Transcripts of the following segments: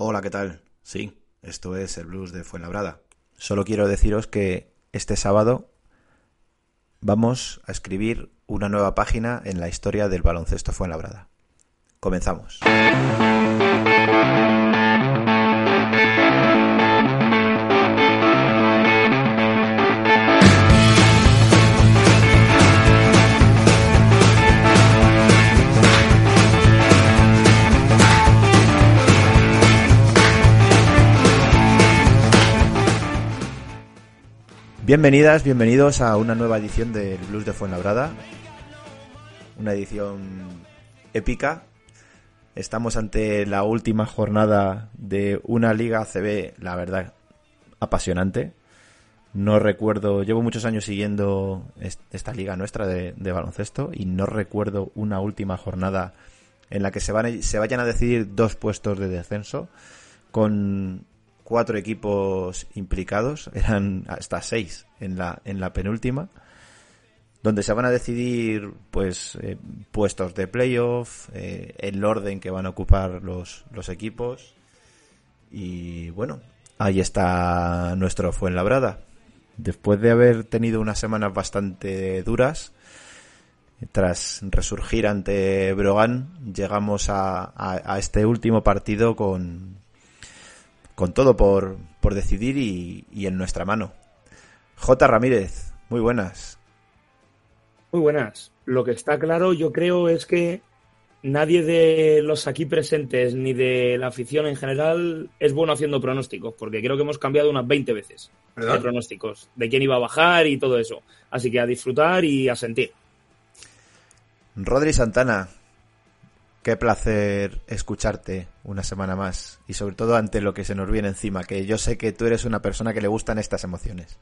Hola, ¿qué tal? Sí, esto es el blues de Fuenlabrada. Solo quiero deciros que este sábado vamos a escribir una nueva página en la historia del baloncesto Fuenlabrada. Comenzamos. Bienvenidas, bienvenidos a una nueva edición del Blues de Fuenlabrada. Una edición épica. Estamos ante la última jornada de una liga ACB, la verdad, apasionante. No recuerdo, llevo muchos años siguiendo esta liga nuestra de, de baloncesto y no recuerdo una última jornada en la que se, van, se vayan a decidir dos puestos de descenso con cuatro equipos implicados, eran hasta seis en la, en la penúltima, donde se van a decidir pues eh, puestos de playoff, eh, el orden que van a ocupar los, los equipos y bueno, ahí está nuestro Fuenlabrada. Después de haber tenido unas semanas bastante duras, tras resurgir ante Brogan, llegamos a, a este último partido con, con todo por, por decidir y, y, en nuestra mano. J. Ramírez, muy buenas. Muy buenas. Lo que está claro, yo creo, es que nadie de los aquí presentes ni de la afición en general es bueno haciendo pronósticos, porque creo que hemos cambiado unas 20 veces ¿Perdón? de pronósticos, de quién iba a bajar y todo eso. Así que a disfrutar y a sentir. Rodri Santana, Qué placer escucharte una semana más y sobre todo ante lo que se nos viene encima, que yo sé que tú eres una persona que le gustan estas emociones.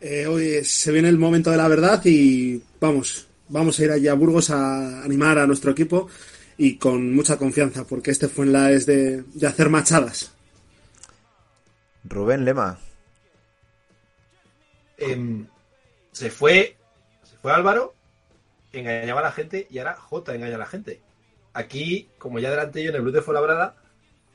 Eh, hoy se viene el momento de la verdad y vamos, vamos a ir allá a Burgos a animar a nuestro equipo y con mucha confianza porque este fue en la es de, de hacer machadas. Rubén Lema. Eh, se fue, se fue Álvaro, engañaba a la gente y ahora J engaña a la gente aquí, como ya adelanté yo en el Blue de Fuenlabrada,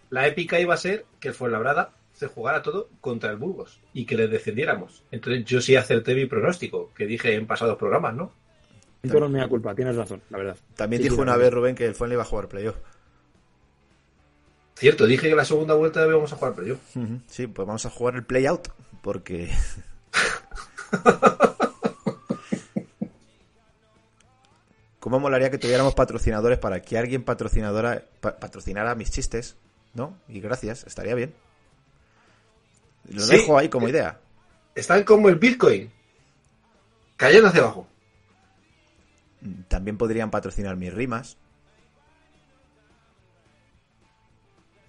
la épica iba a ser que el Fuenlabrada se jugara todo contra el Burgos y que le descendiéramos. Entonces yo sí acerté mi pronóstico, que dije en pasados programas, ¿no? Esto no es mi culpa, tienes razón, la verdad. También Sí, dijo sí, una vez. Rubén que el Fuenla iba a jugar playoff. Cierto, dije que la segunda vuelta íbamos a jugar, yo. Ujú, Sí, pues vamos a jugar el play out porque ¿Cómo molaría que tuviéramos patrocinadores para que alguien patrocinadora pa- patrocinara mis chistes, ¿no? Y gracias, estaría bien. Lo Sí. dejo ahí como idea. Están como el Bitcoin, cayendo hacia abajo. También podrían patrocinar mis rimas.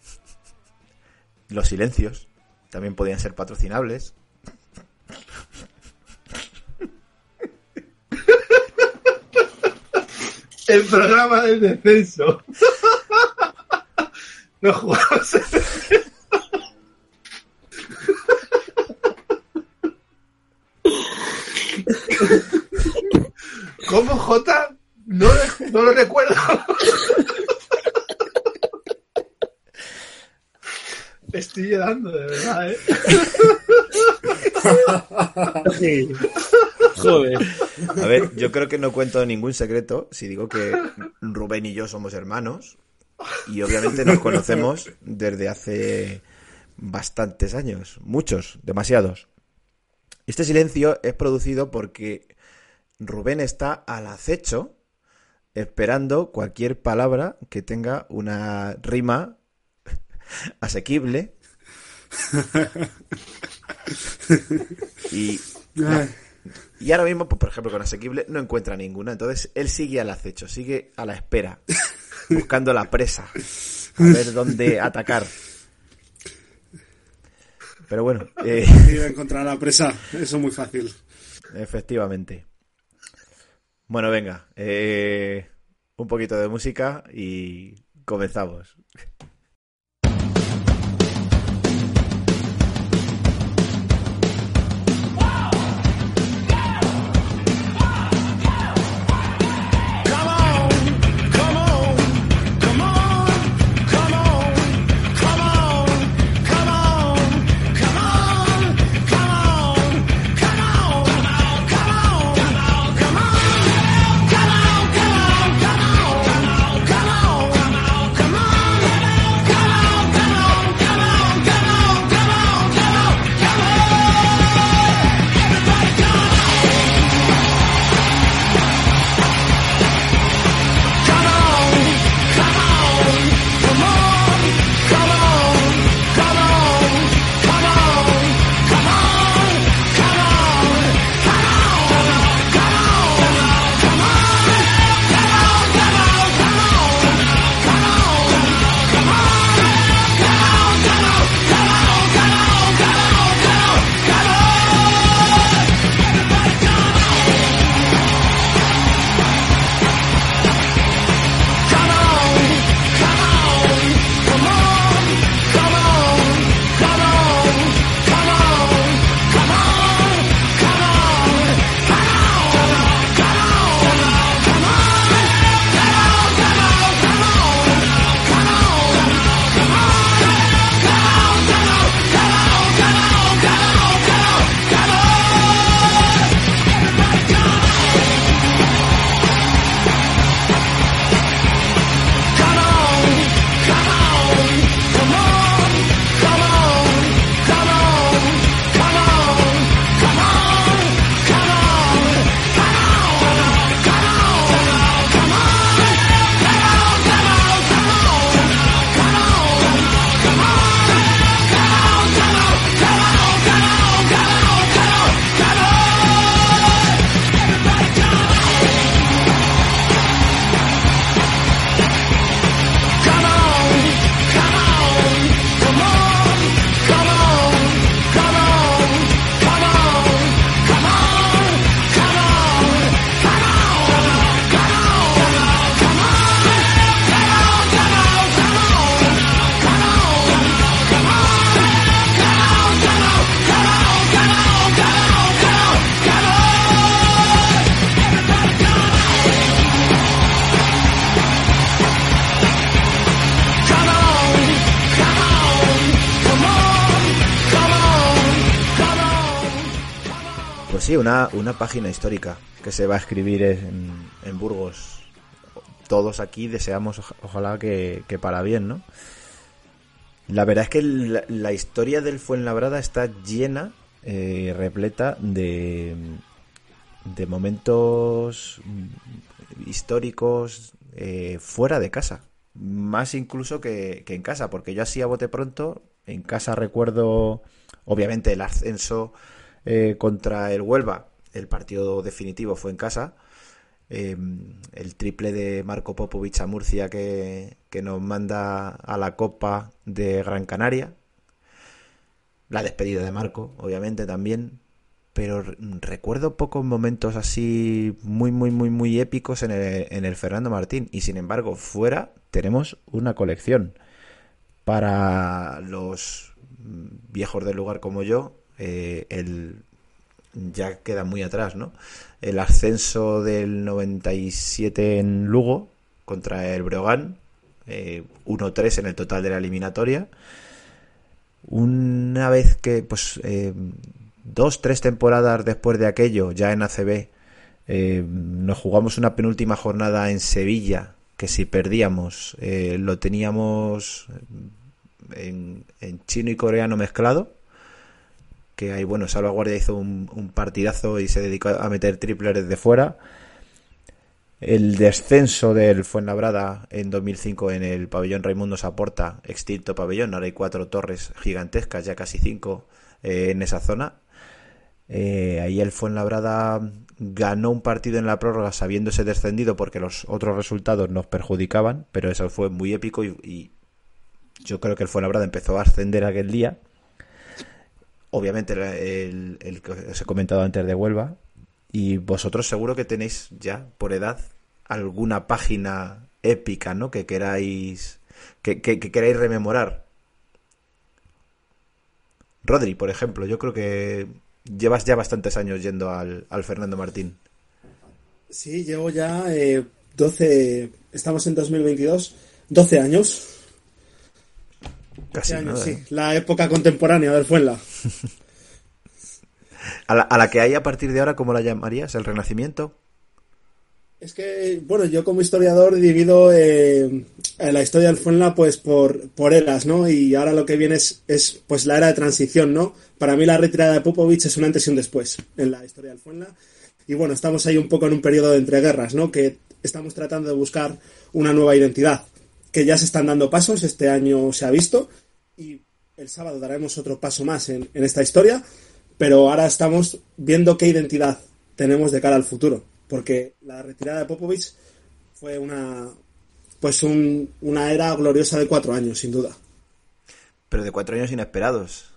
Los silencios también podrían ser patrocinables. El programa del descenso. no jugamos. ¿Cómo J? No, no lo recuerdo. Estoy llorando, de verdad, ¿eh? Joder. A ver, yo creo que no cuento ningún secreto si digo que Rubén y yo somos hermanos y obviamente nos conocemos desde hace bastantes años, muchos, demasiados. Este silencio es producido porque Rubén está al acecho esperando cualquier palabra que tenga una rima asequible y y ahora mismo, pues, por ejemplo, con asequible no encuentra ninguna. Entonces, él sigue al acecho, sigue a la espera, buscando la presa. a ver dónde atacar. Pero bueno, eh, Iba a encontrar la presa, eso es muy fácil. efectivamente. Bueno, venga, eh, un poquito de música y comenzamos. Una, página histórica que se va a escribir en, en Burgos. Todos aquí deseamos, oja- ojalá que, que para bien, ¿no? La verdad es que la, historia del Fuenlabrada está llena, eh, repleta de, de momentos históricos eh, fuera de casa. Más incluso que, que en casa, porque yo así a bote pronto, en casa recuerdo, obviamente, el ascenso eh, contra el Huelva. El partido definitivo fue en casa. Eh, el triple de Marco Popovich a Murcia que, que nos manda a la Copa de Gran Canaria. La despedida de Marco, obviamente también. Pero re- recuerdo pocos momentos así muy, muy, muy, muy épicos en el, en el Fernando Martín. Y sin embargo, fuera tenemos una colección. Para los viejos del lugar como yo, eh, el ya queda muy atrás, ¿no? El ascenso del 97 en Lugo contra el Breogán, eh, 1-3 en el total de la eliminatoria. Una vez que, pues, eh, dos, tres temporadas después de aquello, ya en ACB, eh, nos jugamos una penúltima jornada en Sevilla, que si perdíamos eh, lo teníamos en, en chino y coreano mezclado que ahí, bueno, Salvaguardia hizo un, partidazo y se dedicó a meter triples desde fuera. El descenso del Fuenlabrada en 2005 en el pabellón Raimundo Saporta, extinto pabellón, ahora hay cuatro torres gigantescas, ya casi cinco eh, en esa zona. Eh, ahí el Fuenlabrada ganó un partido en la prórroga sabiéndose descendido porque los otros resultados nos perjudicaban, pero eso fue muy épico y Yo creo que el Fuenlabrada empezó a ascender aquel día. Obviamente el, que os he comentado antes de Huelva. Y vosotros seguro que tenéis ya, por edad, alguna página épica, ¿no? Que queráis, que, que, que queráis rememorar. Rodri, por ejemplo, yo creo que llevas ya bastantes años yendo al, al Fernando Martín. Sí, llevo ya eh, 12, estamos en 2022, 12 años. Casi 12 años, nada, sí, ¿eh? la época contemporánea del Fuenla. a, la, a la que hay a partir de ahora, ¿cómo la llamarías? ¿El Renacimiento? Es que, bueno, yo como historiador divido eh, la historia del Fuenla pues por, por eras, ¿no? Y ahora lo que viene es, es pues la era de transición, ¿no? Para mí la retirada de Popovich es un antes y un después en la historia del Fuenla. Y bueno, estamos ahí un poco en un periodo de entreguerras, ¿no? Que estamos tratando de buscar una nueva identidad, que ya se están dando pasos, este año se ha visto, y el sábado daremos otro paso más en, en esta historia, pero ahora estamos viendo qué identidad tenemos de cara al futuro, porque la retirada de Popovich fue una pues un- una era gloriosa de cuatro años, sin duda. Pero de cuatro años inesperados.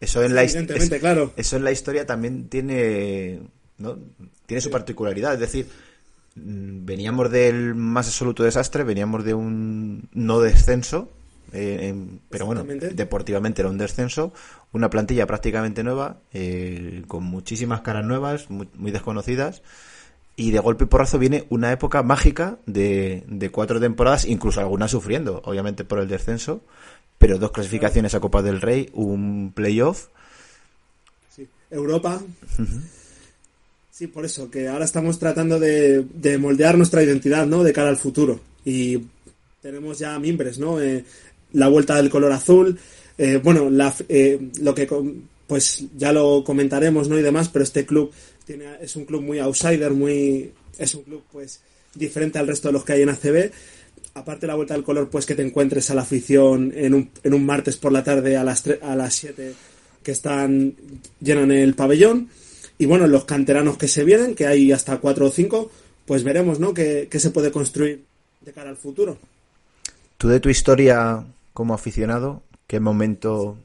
Eso en la, es- claro. eso en la historia también tiene, ¿no? tiene su particularidad. Es decir, mm, veníamos del más absoluto desastre, veníamos de un no descenso, eh, pero bueno, deportivamente era un descenso, una plantilla prácticamente nueva, eh, con muchísimas caras nuevas, muy, muy desconocidas. Y de golpe y porrazo viene una época mágica de, de cuatro temporadas, incluso algunas sufriendo, obviamente por el descenso, pero dos clasificaciones a Copa del Rey, un playoff. Sí. Europa. Sí, por eso, que ahora estamos tratando de, de moldear nuestra identidad, ¿no? De cara al futuro. Y tenemos ya mimbres, ¿no? Eh, la vuelta del color azul. eh, bueno, la, eh, lo que pues ya lo comentaremos, ¿no? Y demás, pero este club tiene, es un club muy outsider, muy es un club pues diferente al resto de los que hay en ACB. Aparte la vuelta del color, pues que te encuentres a la afición en un, en un martes por la tarde a las a las 7 que están llenan el pabellón. Y bueno, los canteranos que se vienen, que hay hasta cuatro o cinco, pues veremos, ¿no? qué, qué se puede construir de cara al futuro. Tú de tu historia como aficionado, ¿qué momento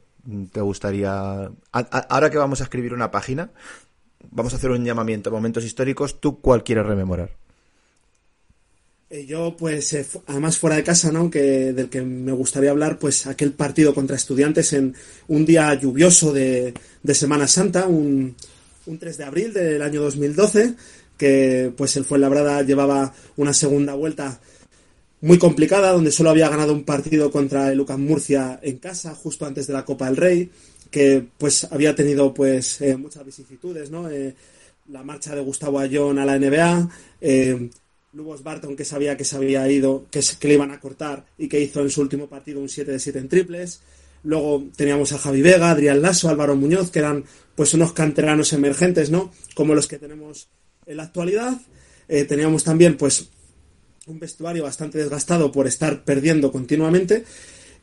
te gustaría... ahora que vamos a escribir una página, vamos a hacer un llamamiento momentos históricos, ¿tú cuál quieres rememorar? Eh, Yo, pues, eh, además fuera de casa, ¿no? Que, del que me gustaría hablar, pues, aquel partido contra estudiantes en un día lluvioso de, de Semana Santa, un, un 3 de abril del año 2012, que, pues, el Fuenlabrada llevaba una segunda vuelta muy complicada, donde solo había ganado un partido contra el UCAM Murcia en casa, justo antes de la Copa del Rey, que, pues, había tenido, pues, eh, muchas vicisitudes, ¿no? Eh, la marcha de Gustavo Ayón a la NBA, eh, Lubos Barton que sabía que se había ido, que, que le iban a cortar y que hizo en su último partido un 7 de 7 en triples. Luego teníamos a Javi Vega, Adrián Lasso, Álvaro Muñoz, que eran pues unos canteranos emergentes, ¿no? Como los que tenemos en la actualidad. Eh, teníamos también pues un vestuario bastante desgastado por estar perdiendo continuamente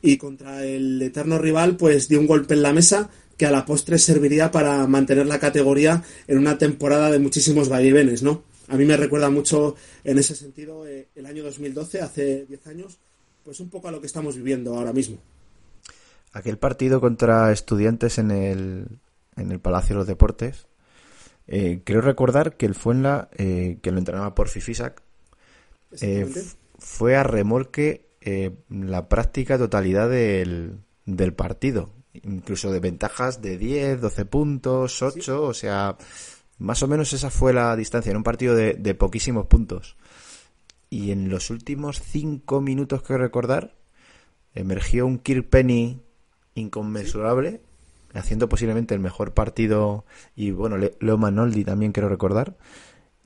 y contra el eterno rival pues dio un golpe en la mesa que a la postre serviría para mantener la categoría en una temporada de muchísimos vaivenes, ¿no? A mí me recuerda mucho en ese sentido eh, el año 2012, hace 10 años, pues un poco a lo que estamos viviendo ahora mismo. Aquel partido contra estudiantes en el, en el Palacio de los Deportes, eh, creo recordar que el Fuenla, eh, que lo entrenaba por Fifisac, eh, fue a remolque eh, la práctica totalidad del, del partido. Incluso de ventajas de 10, 12 puntos, 8, o sea, más o menos esa fue la distancia en un partido de, de poquísimos puntos. Y en los últimos 5 minutos que recordar, emergió un Kirk Penny inconmensurable, haciendo posiblemente el mejor partido, y bueno, Le- Leo Manoldi también quiero recordar,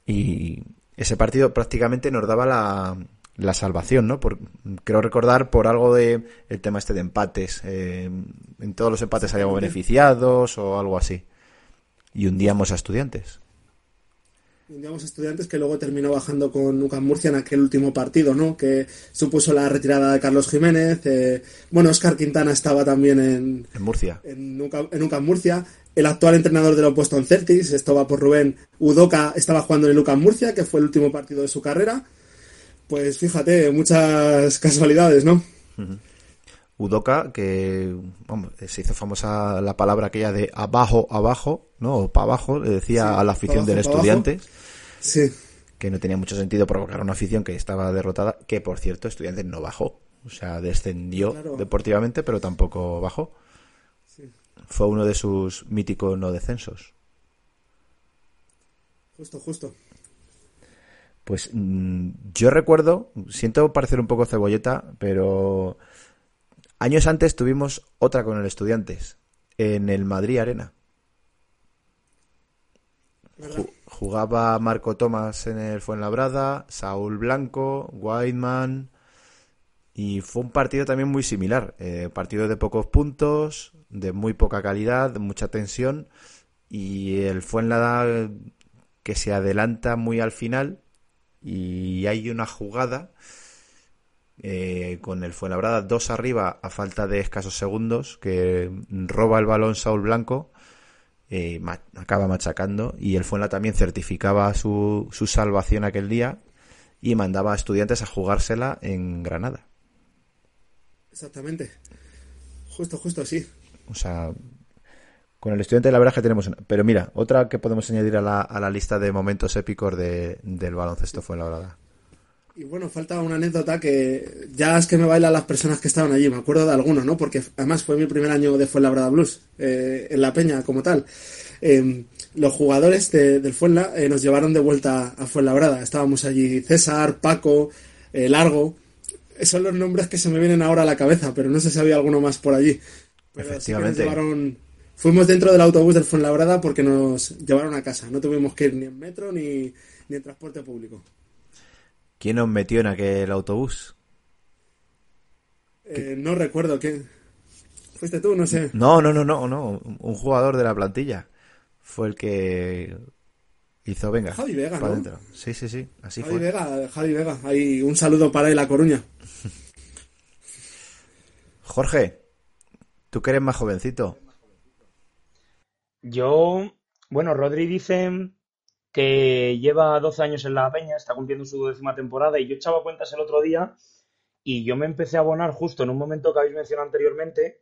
y ese partido prácticamente nos daba la, la salvación, ¿no? Por, creo recordar por algo de el tema este de empates, eh, en todos los empates habíamos beneficiados o algo así, y hundíamos a estudiantes. Digamos estudiantes que luego terminó bajando con UCAM Murcia en aquel último partido, ¿no? Que supuso la retirada de Carlos Jiménez. eh, bueno, Oscar Quintana estaba también en, En Murcia. en UCAM, en UCAM Murcia. El actual entrenador de los Boston Celtics, esto va por Rubén Udoca, estaba jugando en el UCAM Murcia, que fue el último partido de su carrera. Pues fíjate, muchas casualidades, ¿no? Udoca, que vamos, se hizo famosa la palabra aquella de abajo, abajo, ¿no? O para abajo, le decía Sí, a la afición del abajo, Estudiantes, Sí, que no tenía mucho sentido provocar una afición que estaba derrotada, que por cierto, Estudiantes no bajó. O sea, descendió Claro. deportivamente, pero tampoco bajó. sí, Fue uno de sus míticos no descensos. justo, justo. Pues mm, yo recuerdo, siento parecer un poco cebolleta, pero años antes tuvimos otra con el Estudiantes, en el Madrid Arena. Jugaba Marco Tomás en el Fuenlabrada, Saúl Blanco, Whiteman, y fue un partido también muy similar. eh, partido de pocos puntos, de muy poca calidad, mucha tensión, y el Fuenlabrada que se adelanta muy al final, y hay una jugada eh, con el Fuenlabrada dos arriba a falta de escasos segundos, que roba el balón Saúl Blanco eh, ma- acaba machacando y el Fuenla también certificaba su, su salvación aquel día y mandaba a estudiantes a jugársela en Granada. Exactamente. Justo, justo, sí. O sea, con el estudiante la verdad es que tenemos una. Pero mira, otra que podemos añadir a la, a la lista de momentos épicos de, del baloncesto fue la verdad. Y bueno, falta una anécdota que ya es que me bailan las personas que estaban allí, me acuerdo de algunos, ¿no? Porque además fue mi primer año de Fuenlabrada Blues, eh, en La Peña como tal. Eh, los jugadores de- del Fuenla eh, nos llevaron de vuelta a Fuenlabrada. Estábamos allí César, Paco, eh, Largo. Son los nombres que se me vienen ahora a la cabeza, pero no sé si había alguno más por allí. Pero nos Efectivamente. llevaron... Fuimos dentro del autobús del Fuenlabrada porque nos llevaron a casa. No tuvimos que ir ni en metro ni, ni en transporte público. ¿Quién nos metió en aquel autobús? Eh, no recuerdo quién. ¿Fuiste tú? No sé. No, no, no, no, no. Un jugador de la plantilla fue el que hizo, venga, Javi Vega, ¿no? dentro. Sí, sí, sí, así Javi fue. Vega, Javi Vega. Ahí un saludo para él a Coruña. Jorge, tú que eres más jovencito. Yo, bueno, Rodri dice que lleva 12 años en la Peña, está cumpliendo su décima temporada y yo echaba cuentas el otro día y yo me empecé a abonar justo en un momento que habéis mencionado anteriormente,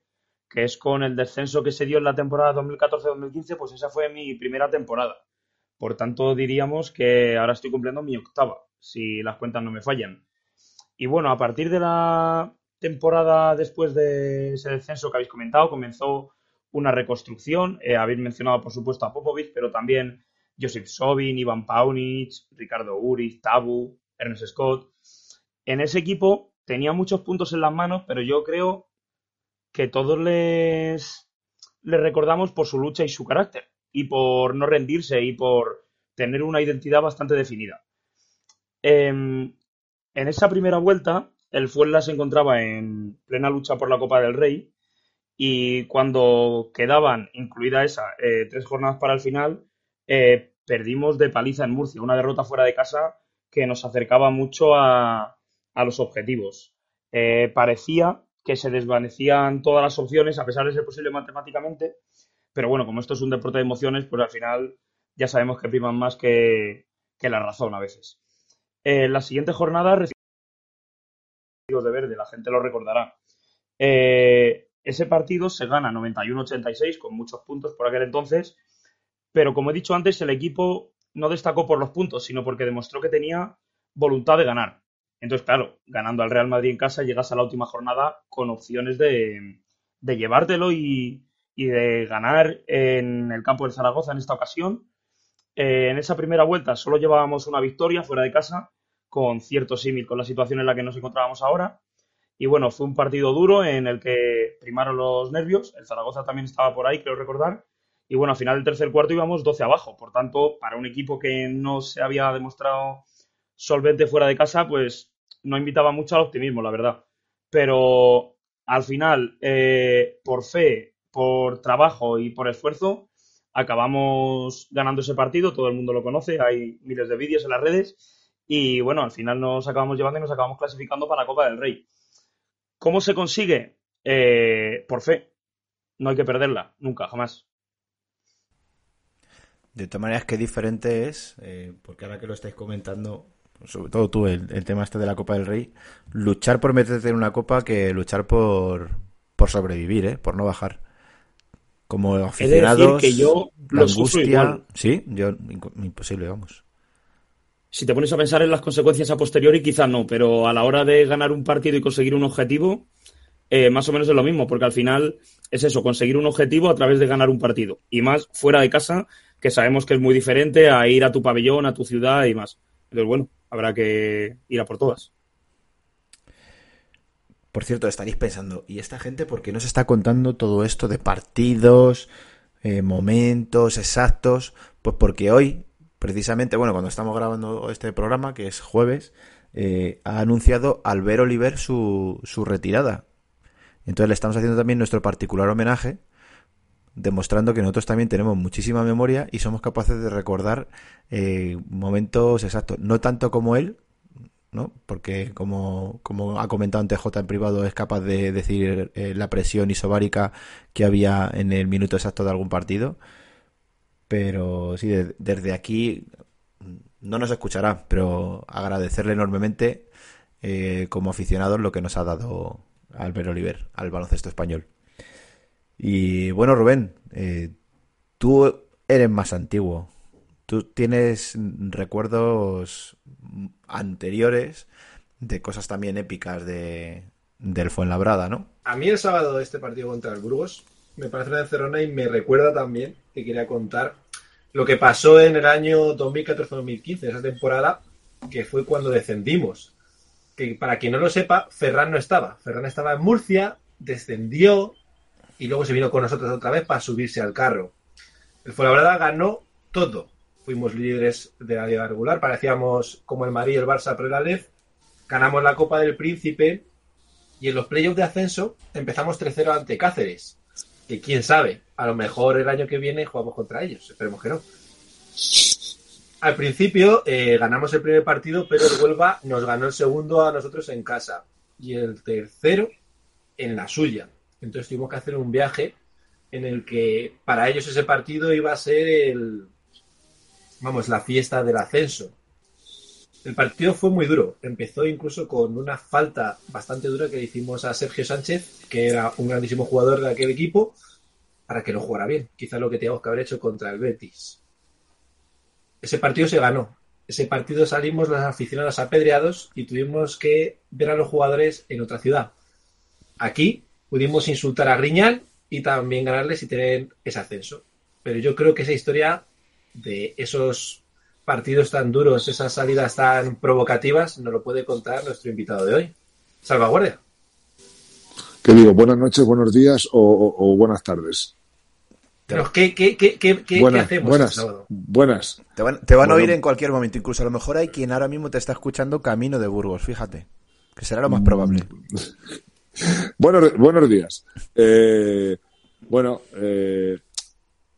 que es con el descenso que se dio en la temporada 2014-2015, pues esa fue mi primera temporada. Por tanto, diríamos que ahora estoy cumpliendo mi octava, si las cuentas no me fallan. Y bueno, a partir de la temporada después de ese descenso que habéis comentado, comenzó una reconstrucción. Eh, habéis mencionado, por supuesto, a Popovic, pero también Josip Sobin, Ivan Paunic, Ricardo Uriz, Tabu, Ernest Scott. En ese equipo tenía muchos puntos en las manos, pero yo creo que todos les, les recordamos por su lucha y su carácter, y por no rendirse y por tener una identidad bastante definida. Em, en esa primera vuelta, el Fuenla se encontraba en plena lucha por la Copa del Rey y cuando quedaban, incluida esa, eh, tres jornadas para el final, eh, perdimos de paliza en Murcia, una derrota fuera de casa que nos acercaba mucho a, a los objetivos. Eh, parecía que se desvanecían todas las opciones, a pesar de ser posible matemáticamente, pero bueno, como esto es un deporte de emociones, pues al final ya sabemos que priman más que, que la razón a veces. Eh, la siguiente jornada recibimos de verde, la gente lo recordará. Eh, ese partido se gana 91-86 con muchos puntos por aquel entonces, pero como he dicho antes, el equipo no destacó por los puntos, sino porque demostró que tenía voluntad de ganar. Entonces, claro, ganando al Real Madrid en casa, llegas a la última jornada con opciones de, llevártelo y, y de ganar en el campo del Zaragoza en esta ocasión. Eh, en esa primera vuelta solo llevábamos una victoria fuera de casa, con cierto símil con la situación en la que nos encontrábamos ahora. Y bueno, fue un partido duro en el que primaron los nervios. El Zaragoza también estaba por ahí, creo recordar. Y bueno, al final del tercer cuarto íbamos 12 abajo. Por tanto, para un equipo que no se había demostrado solvente fuera de casa, pues no invitaba mucho al optimismo, la verdad. Pero al final, eh, por fe, por trabajo y por esfuerzo, acabamos ganando ese partido. Todo el mundo lo conoce, hay miles de vídeos en las redes. Y bueno, al final nos acabamos llevando y nos acabamos clasificando para la Copa del Rey. ¿Cómo se consigue? Eh, por fe. No hay que perderla, nunca, jamás. De todas maneras, qué diferente es, eh, porque ahora que lo estáis comentando, sobre todo tú, el, el tema este de la Copa del Rey, luchar por meterte en una copa que luchar por, por sobrevivir, ¿eh? Por no bajar. Como de aficionados, decir que yo la angustia... Sí, yo... Imposible, vamos. Si te pones a pensar en las consecuencias a posteriori, quizás no, pero a la hora de ganar un partido y conseguir un objetivo, eh, más o menos es lo mismo, porque al final es eso, conseguir un objetivo a través de ganar un partido. Y más fuera de casa, que sabemos que es muy diferente a ir a tu pabellón, a tu ciudad y más. Entonces, bueno, habrá que ir a por todas. Por cierto, estaréis pensando, ¿y esta gente por qué nos está contando todo esto de partidos, eh, momentos exactos? Pues porque hoy, precisamente, bueno, cuando estamos grabando este programa, que es jueves, eh, ha anunciado Albert Oliver su, su retirada. Entonces le estamos haciendo también nuestro particular homenaje, demostrando que nosotros también tenemos muchísima memoria y somos capaces de recordar eh, momentos exactos. No tanto como él, ¿no? Porque como, como ha comentado antes J en privado, es capaz de decir eh, la presión isobárica que había en el minuto exacto de algún partido. Pero sí, de- desde aquí no nos escuchará, pero agradecerle enormemente eh, como aficionados lo que nos ha dado Albert Oliver al baloncesto español. Y bueno, Rubén, eh, tú eres más antiguo. Tú tienes recuerdos anteriores de cosas también épicas de, del Fuenlabrada, ¿no? A mí el sábado este partido contra el Burgos me parece una encerrona y me recuerda también que quería contar lo que pasó en el año 2014-2015, esa temporada que fue cuando descendimos. Que para quien no lo sepa, Ferran no estaba. Ferran estaba en Murcia, descendió y luego se vino con nosotros otra vez para subirse al carro. El Fuenlabrada ganó todo. Fuimos líderes de la liga regular, parecíamos como el Madrid y el Barça pre la Lez. Ganamos la Copa del Príncipe y en los playoffs de ascenso empezamos 3-0 ante Cáceres. Que quién sabe, a lo mejor el año que viene jugamos contra ellos. Esperemos que no. Al principio eh, ganamos el primer partido, pero el Huelva nos ganó el segundo a nosotros en casa. Y el tercero en la suya. Entonces tuvimos que hacer un viaje en el que para ellos ese partido iba a ser el, vamos, la fiesta del ascenso. El partido fue muy duro. Empezó incluso con una falta bastante dura que le hicimos a Sergio Sánchez, que era un grandísimo jugador de aquel equipo, para que lo jugara bien. Quizás lo que teníamos que haber hecho contra el Betis. Ese partido se ganó. Ese partido salimos los aficionados apedreados y tuvimos que ver a los jugadores en otra ciudad. Aquí pudimos insultar a Griñán y también ganarles y tener ese ascenso. Pero yo creo que esa historia de esos partidos tan duros, esas salidas tan provocativas, nos lo puede contar nuestro invitado de hoy. Salvaguardia. ¿Qué digo? ¿Buenas noches, buenos días o, o- o buenas tardes? Pero, ¿qué, qué, qué, qué, qué- qué buenas, hacemos buenas, el sábado? buenas. Te van, te van a oír en cualquier momento, incluso a lo mejor hay quien ahora mismo te está escuchando camino de Burgos, fíjate, que será lo más probable. Buenos, buenos días. Eh, bueno, eh,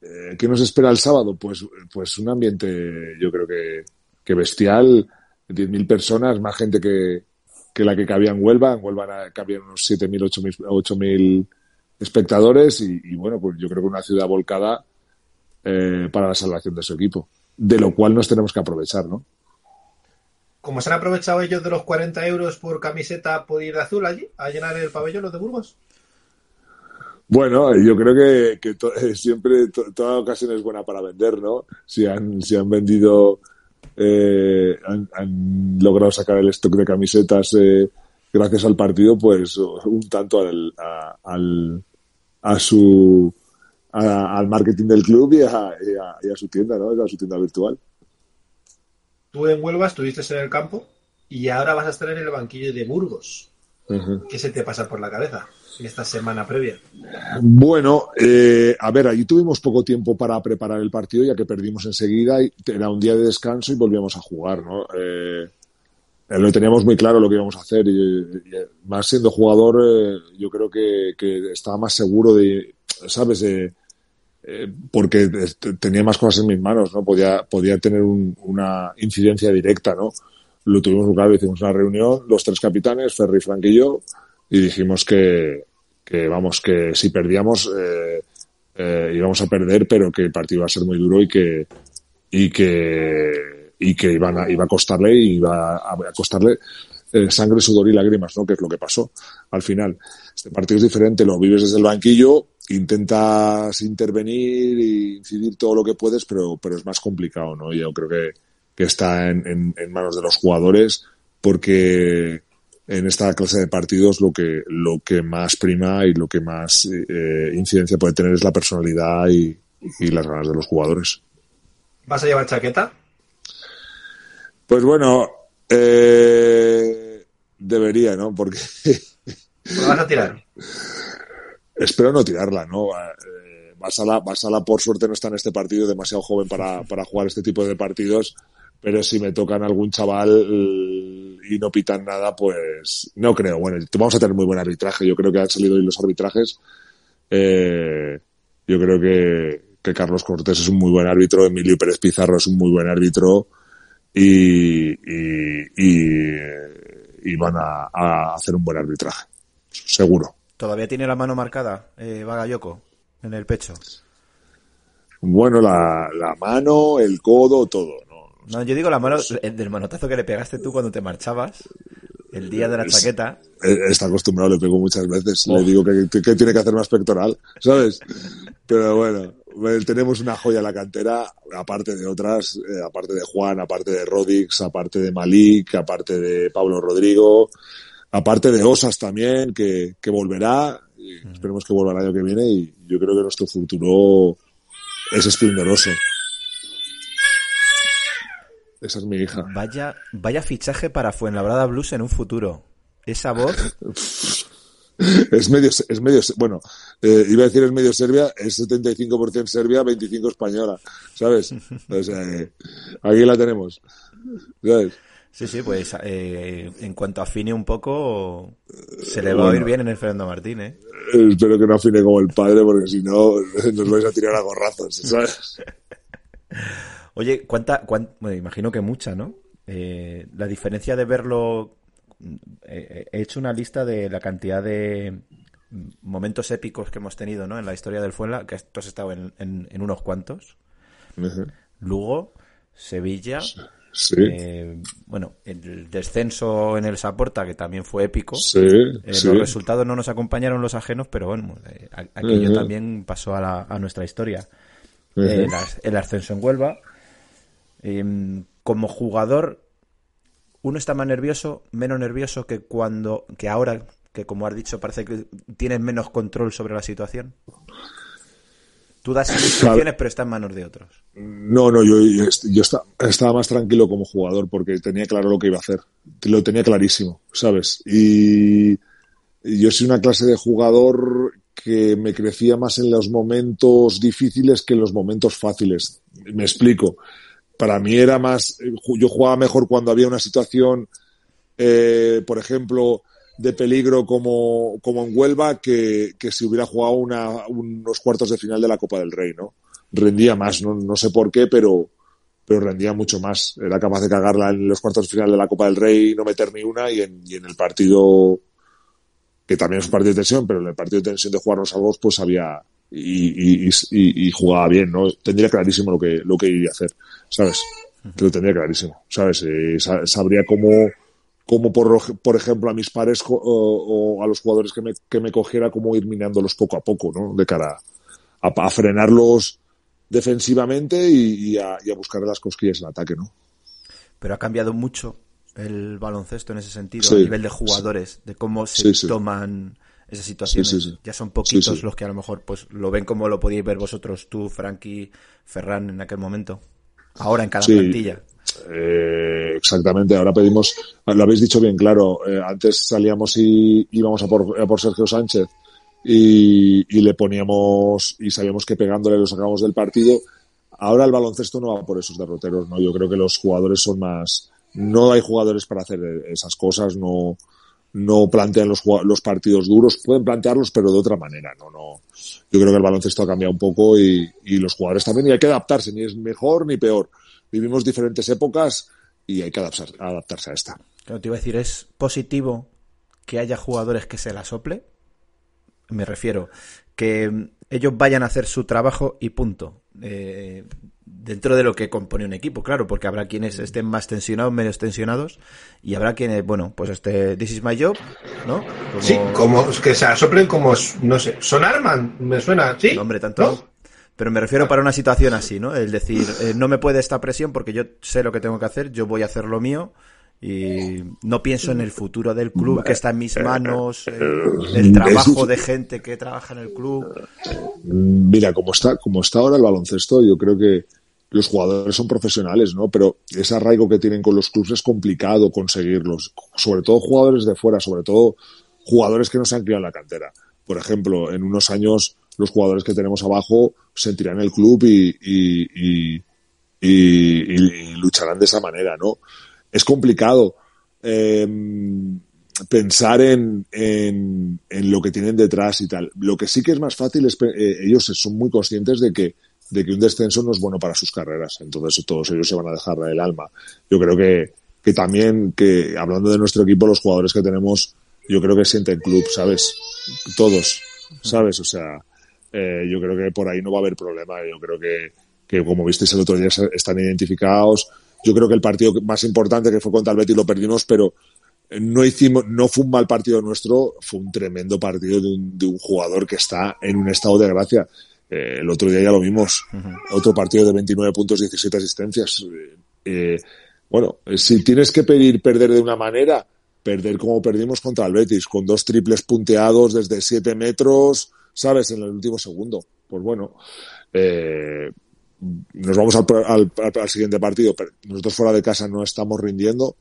eh, ¿qué nos espera el sábado? Pues, pues un ambiente, yo creo que, que bestial. 10.000 personas, más gente que, que la que cabía en Huelva. En Huelva cabían unos 7.000, 8.000 8.000 espectadores y, y, bueno, pues yo creo que una ciudad volcada eh, para la salvación de su equipo. De lo cual nos tenemos que aprovechar, ¿no? Como se han aprovechado ellos de los 40 euros por camiseta por ir azul allí, a llenar el pabellón los de Burgos. Bueno, yo creo que, eh, siempre to- toda ocasión es buena para vender, ¿no? Si han, si han vendido, eh, han, logrado sacar el stock de camisetas eh, gracias al partido, pues un tanto al, a, al, a su a- al marketing del club y a- y a su tienda, ¿no? A su tienda virtual. Tú en Huelva estuviste en el campo y ahora vas a estar en el banquillo de Burgos. ¿Qué se te pasa por la cabeza en esta semana previa? Bueno, eh, a ver, allí tuvimos poco tiempo para preparar el partido, ya que perdimos enseguida y era un día de descanso y volvíamos a jugar, ¿no? Eh, eh, lo teníamos muy claro lo que íbamos a hacer y, y, eh, más siendo jugador, eh, yo creo que, que estaba más seguro de, ¿sabes? De, porque eh, tenía más cosas en mis manos, ¿no? Podía, podía tener un- una incidencia directa, ¿no? Lo tuvimos claro, hicimos una reunión, los tres capitanes, Ferry, Frank y yo, y dijimos que, que vamos, que si perdíamos eh, eh, íbamos a perder, pero que el partido iba a ser muy duro y que y que y que iban a, iba a costarle y iba a costarle eh, sangre, sudor y lágrimas, ¿no? Que es lo que pasó al final. Este partido es diferente, lo vives desde el banquillo, intentas intervenir e incidir todo lo que puedes, pero, pero es más complicado, ¿no? Yo creo que, que está en, en, manos de los jugadores porque en esta clase de partidos lo que, lo que más prima y lo que más eh, incidencia puede tener es la personalidad y, y las ganas de los jugadores. ¿Vas a llevar chaqueta? Pues bueno, eh, debería, ¿no? Porque... ¿La vas a tirar? Espero no tirarla, ¿no? Eh, Basala, Basala, por suerte, no está en este partido, demasiado joven para, para jugar este tipo de partidos, pero si me tocan algún chaval y no pitan nada, pues no creo. Bueno, vamos a tener muy buen arbitraje. Yo creo que han salido hoy los arbitrajes. Eh, yo creo que, que Carlos Cortés es un muy buen árbitro, Emilio Pérez Pizarro es un muy buen árbitro y, y, y, van a, a, hacer un buen arbitraje, seguro. ¿Todavía tiene la mano marcada eh, Bagayoko en el pecho? Bueno, la, la mano, el codo, todo. ¿no? no, yo digo la mano del manotazo que le pegaste tú cuando te marchabas. El día de la chaqueta. Está acostumbrado, le pego muchas veces. Oh. Le digo que, que, tiene que hacer más pectoral, ¿sabes? Pero bueno, tenemos una joya en la cantera, aparte de otras, eh, aparte de Juan, aparte de Rodix, aparte de Malik, aparte de Pablo Rodrigo, aparte de Osas también, que, que volverá. Y esperemos que vuelva el año que viene y yo creo que nuestro futuro es esplendoroso. Esa es mi hija. Vaya, vaya fichaje para Fuenlabrada Blues en un futuro. Esa voz. es medio, es medio, bueno, eh, iba a decir es medio Serbia, es 75% Serbia, 25 española, ¿sabes? O sea, eh, aquí la tenemos, ¿sabes? Sí, sí, pues eh, en cuanto afine un poco, se le va bueno, a oír bien en el Fernando Martín, ¿eh? Espero que no afine como el padre, porque si no, nos vais a tirar a gorrazos, ¿sabes? Oye, ¿cuánta, cuánta bueno, imagino que mucha, ¿no? Eh, la diferencia de verlo he hecho una lista de la cantidad de momentos épicos que hemos tenido ¿no? en la historia del Fuenla, que esto has estado en, en, en unos cuantos. Uh -huh. Lugo, Sevilla. Sí. Eh, bueno, el descenso en el Saporta, que también fue épico. Sí, eh, sí. Los resultados no nos acompañaron los ajenos, pero bueno, eh, aquello uh -huh. también pasó a, la, a nuestra historia. Uh -huh. el, el, ascenso en Huelva. Em, como jugador, uno está más nervioso, menos nervioso que cuando, que ahora, que como has dicho, parece que tienes menos control sobre la situación. Tú das instrucciones, pero está en manos de otros. No, no, yo, yo, yo estaba más tranquilo como jugador porque tenía claro lo que iba a hacer. Lo tenía clarísimo, ¿sabes? Y yo soy una clase de jugador que me crecía más en los momentos difíciles que en los momentos fáciles. Me explico para mí era más, yo jugaba mejor cuando había una situación, eh, por ejemplo, de peligro como, como en Huelva que, que si hubiera jugado una, unos cuartos de final de la Copa del Rey, ¿no? Rendía más, no, no sé por qué, pero, pero rendía mucho más. Era capaz de cagarla en los cuartos de final de la Copa del Rey y no meter ni una y en, y en el partido, que también es un partido de tensión, pero en el partido de tensión de jugarnos a dos, pues había, y, y, y, y, jugaba bien, ¿no? Tendría clarísimo lo que, lo que iría a hacer, ¿sabes? Que lo tendría clarísimo, ¿sabes? Eh, sabría cómo, cómo por, por ejemplo, a mis pares o, o, a los jugadores que me, que me cogiera, cómo ir minándolos poco a poco, ¿no? De cara a, a frenarlos defensivamente y, y, a, y a buscar las cosquillas en ataque, ¿no? Pero ha cambiado mucho el baloncesto en ese sentido, sí, a nivel de jugadores, sí. de cómo se sí, toman esas situaciones. Sí, sí, sí. Ya son poquitos los que a lo mejor pues lo ven como lo podíais ver vosotros, tú, Frankie, Ferran en aquel momento. Ahora en cada plantilla. Eh, exactamente, ahora pedimos, lo habéis dicho bien claro, eh, antes salíamos y íbamos a por, a por Sergio Sánchez y, y, le poníamos y sabíamos que pegándole lo sacábamos del partido. Ahora el baloncesto no va por esos derroteros, ¿no? Yo creo que los jugadores son más, no hay jugadores para hacer esas cosas, no, no plantean los, los partidos duros, pueden plantearlos, pero de otra manera, no, no. Yo creo que el baloncesto ha cambiado un poco y, y los jugadores también, y hay que adaptarse, ni es mejor ni peor. Vivimos diferentes épocas y hay que adaptarse, adaptarse a esta. Claro, te iba a decir, ¿es positivo que haya jugadores que se la sople? Me refiero, que ellos vayan a hacer su trabajo y punto. eh, dentro de lo que compone un equipo, claro, porque habrá quienes estén más tensionados, menos tensionados, y habrá quienes, bueno, pues este, this is my job, ¿no? Sí, como que se asoplen como, no sé, Sonarman, me suena, ¿sí? No, hombre, tanto. Pero me refiero para una situación así, ¿no? El decir, eh, no me puede esta presión porque yo sé lo que tengo que hacer, yo voy a hacer lo mío y no pienso en el futuro del club que está en mis manos, el trabajo de gente que trabaja en el club. Mira, como está, como está ahora el baloncesto, yo creo que los jugadores son profesionales, ¿no? Pero ese arraigo que tienen con los clubes es complicado conseguirlos. Sobre todo jugadores de fuera, sobre todo jugadores que no se han criado en la cantera. Por ejemplo, en unos años los jugadores que tenemos abajo sentirán el club y, y, y, lucharán de esa manera, ¿no? Es complicado eh, pensar en, en, en, lo que tienen detrás y tal. Lo que sí que es más fácil es, eh, ellos son muy conscientes de que de que un descenso no es bueno para sus carreras. Entonces todos ellos se van a dejar el alma. Yo creo que, que también, que hablando de nuestro equipo, los jugadores que tenemos, yo creo que sienten club, ¿sabes? Todos, ¿sabes? O sea, eh, yo creo que por ahí no va a haber problema. Yo creo que, que como visteis el otro día están identificados. Yo creo que el partido más importante que fue contra el Betis lo perdimos, pero no hicimos, no fue un mal partido nuestro, fue un tremendo partido de un, de un jugador que está en un estado de gracia. Eh, el otro día ya lo vimos. Otro partido de 29 puntos, 17 asistencias. Eh, bueno, si tienes que pedir perder de una manera, perder como perdimos contra el Betis, con dos triples punteados desde 7 metros, ¿sabes? En el último segundo. Pues bueno, eh, nos vamos al, al, siguiente partido. Nosotros fuera de casa no estamos rindiendo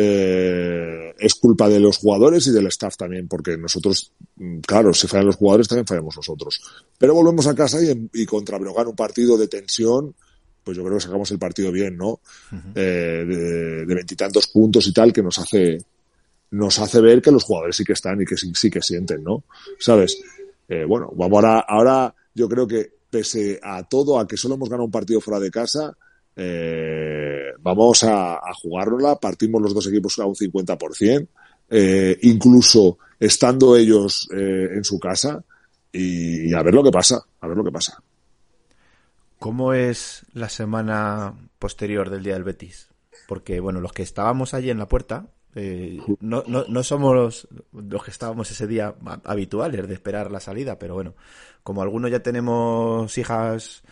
eh, es culpa de los jugadores y del staff también, porque nosotros, mm, claro, si fallan los jugadores, también fallamos nosotros. Pero volvemos a casa y, y contra Brogan un partido de tensión, pues yo creo que sacamos el partido bien, ¿no? eh, de veintitantos puntos y tal, que nos hace, nos hace ver que los jugadores sí que están y que sí, sí que sienten, ¿no? ¿Sabes? Eh, bueno, vamos ahora, ahora yo creo que pese a todo, a que solo hemos ganado un partido fuera de casa, eh, vamos a, a jugárnosla, partimos los dos equipos a un 50%, eh, incluso estando ellos eh, en su casa y a ver lo que pasa, a ver lo que pasa. ¿Cómo es la semana posterior del día del Betis? Porque, bueno, los que estábamos allí en la puerta, eh, no, no, no, somos los, los, que estábamos ese día habituales de esperar la salida, pero bueno, como algunos ya tenemos hijas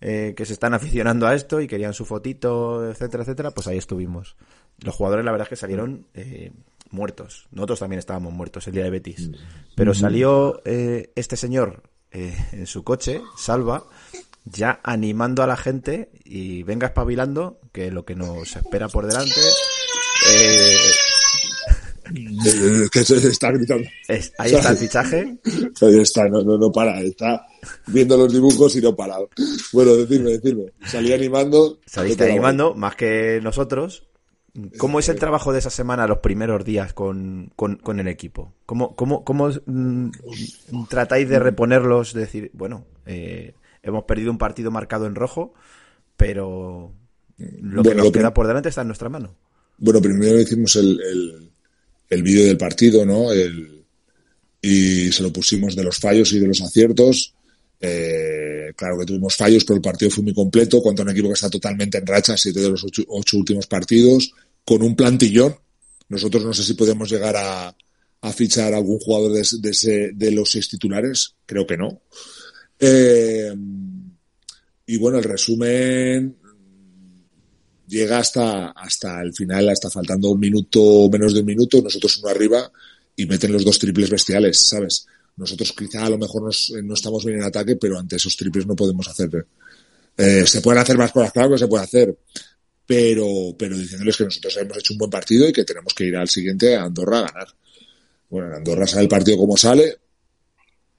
eh, que se están aficionando a esto y querían su fotito, etcétera, etcétera, pues ahí estuvimos. Los jugadores, la verdad es que salieron eh, muertos. Nosotros también estábamos muertos el día de Betis. Pero salió eh, este señor eh, en su coche, Salva, ya animando a la gente y venga espabilando, que lo que nos espera por delante. Eh, que se está gritando. Es, ahí está el fichaje. Ahí está, no, no, no para, está viendo los dibujos y no para. Bueno, decirme, decirme. Salí animando. Saliste animando, más que nosotros. ¿Cómo es el trabajo de esa semana, los primeros días con, con, con el equipo? ¿Cómo, cómo, cómo mmm, tratáis de reponerlos? De decir, bueno, eh, hemos perdido un partido marcado en rojo, pero lo que bueno, nos queda por delante está en nuestra mano. Bueno, primero hicimos el, el el vídeo del partido, ¿no? El, y se lo pusimos de los fallos y de los aciertos. Eh, claro que tuvimos fallos, pero el partido fue muy completo contra un equipo que está totalmente en racha, siete de los ocho, últimos partidos, con un plantillón. Nosotros no sé si podemos llegar a, a fichar algún jugador de, de, ese, de, los seis titulares, creo que no. Eh, y bueno, el resumen llega hasta, hasta el final, hasta faltando un minuto, menos de un minuto, nosotros uno arriba y meten los dos triples bestiales, ¿sabes? Nosotros quizá a lo mejor nos, no estamos bien en ataque, pero ante esos triples no podemos hacer. Eh, se pueden hacer más cosas, claro que se puede hacer, pero, pero diciéndoles que nosotros hemos hecho un buen partido y que tenemos que ir al siguiente a Andorra a ganar. Bueno, en Andorra sale el partido como sale,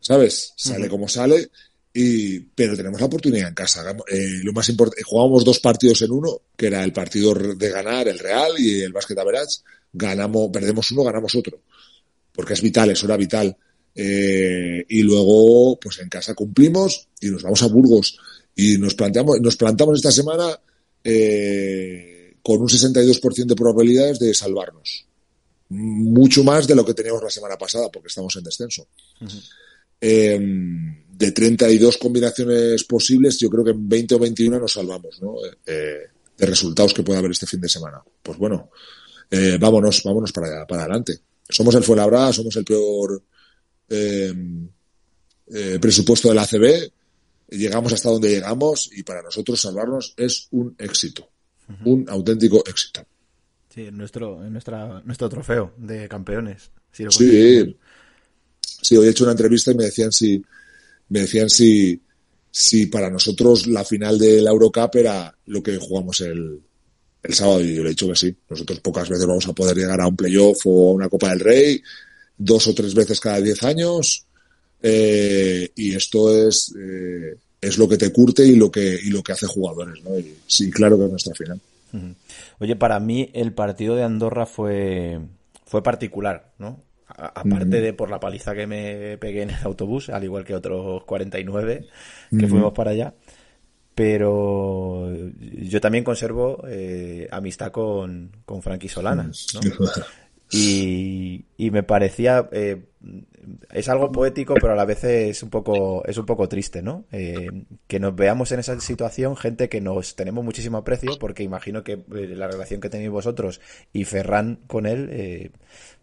¿sabes? Sale uh -huh. como sale y, pero tenemos la oportunidad en casa. Eh, lo más importante, jugábamos dos partidos en uno, que era el partido de ganar, el Real y el Básquet Average. Ganamos, perdemos uno, ganamos otro. Porque es vital, eso era vital. Eh, y luego, pues en casa cumplimos y nos vamos a Burgos. Y nos planteamos, nos plantamos esta semana eh, con un 62% de probabilidades de salvarnos. Mucho más de lo que teníamos la semana pasada, porque estamos en descenso. Uh -huh. eh, de 32 combinaciones posibles, yo creo que en 20 o 21 nos salvamos, ¿no? Eh, de resultados que pueda haber este fin de semana. Pues bueno, vámonos, vámonos para, para adelante. Somos el Fuenlabrada, somos el peor eh, eh, presupuesto del ACB, llegamos hasta donde llegamos y para nosotros salvarnos es un éxito, un auténtico éxito. Sí, nuestro, nuestra, nuestro trofeo de campeones. sí, sí, hoy he hecho una entrevista y me decían si, me decían si, si para nosotros la final de la Eurocup era lo que jugamos el, el sábado y yo le he dicho que sí. Nosotros pocas veces vamos a poder llegar a un playoff o a una Copa del Rey, dos o tres veces cada diez años. Eh, y esto es, eh, es lo que te curte y lo que, y lo que hace jugadores, ¿no? Y sí, claro que es nuestra final. Oye, para mí el partido de Andorra fue, fue particular, ¿no? aparte de por la paliza que me pegué en el autobús, al igual que otros 49 que fuimos para allá, pero yo también conservo eh, amistad con, con Frankie Solana, ¿no? Y, y me parecía eh, es algo poético pero a la vez es un poco es un poco triste no eh, que nos veamos en esa situación gente que nos tenemos muchísimo aprecio porque imagino que la relación que tenéis vosotros y Ferran con él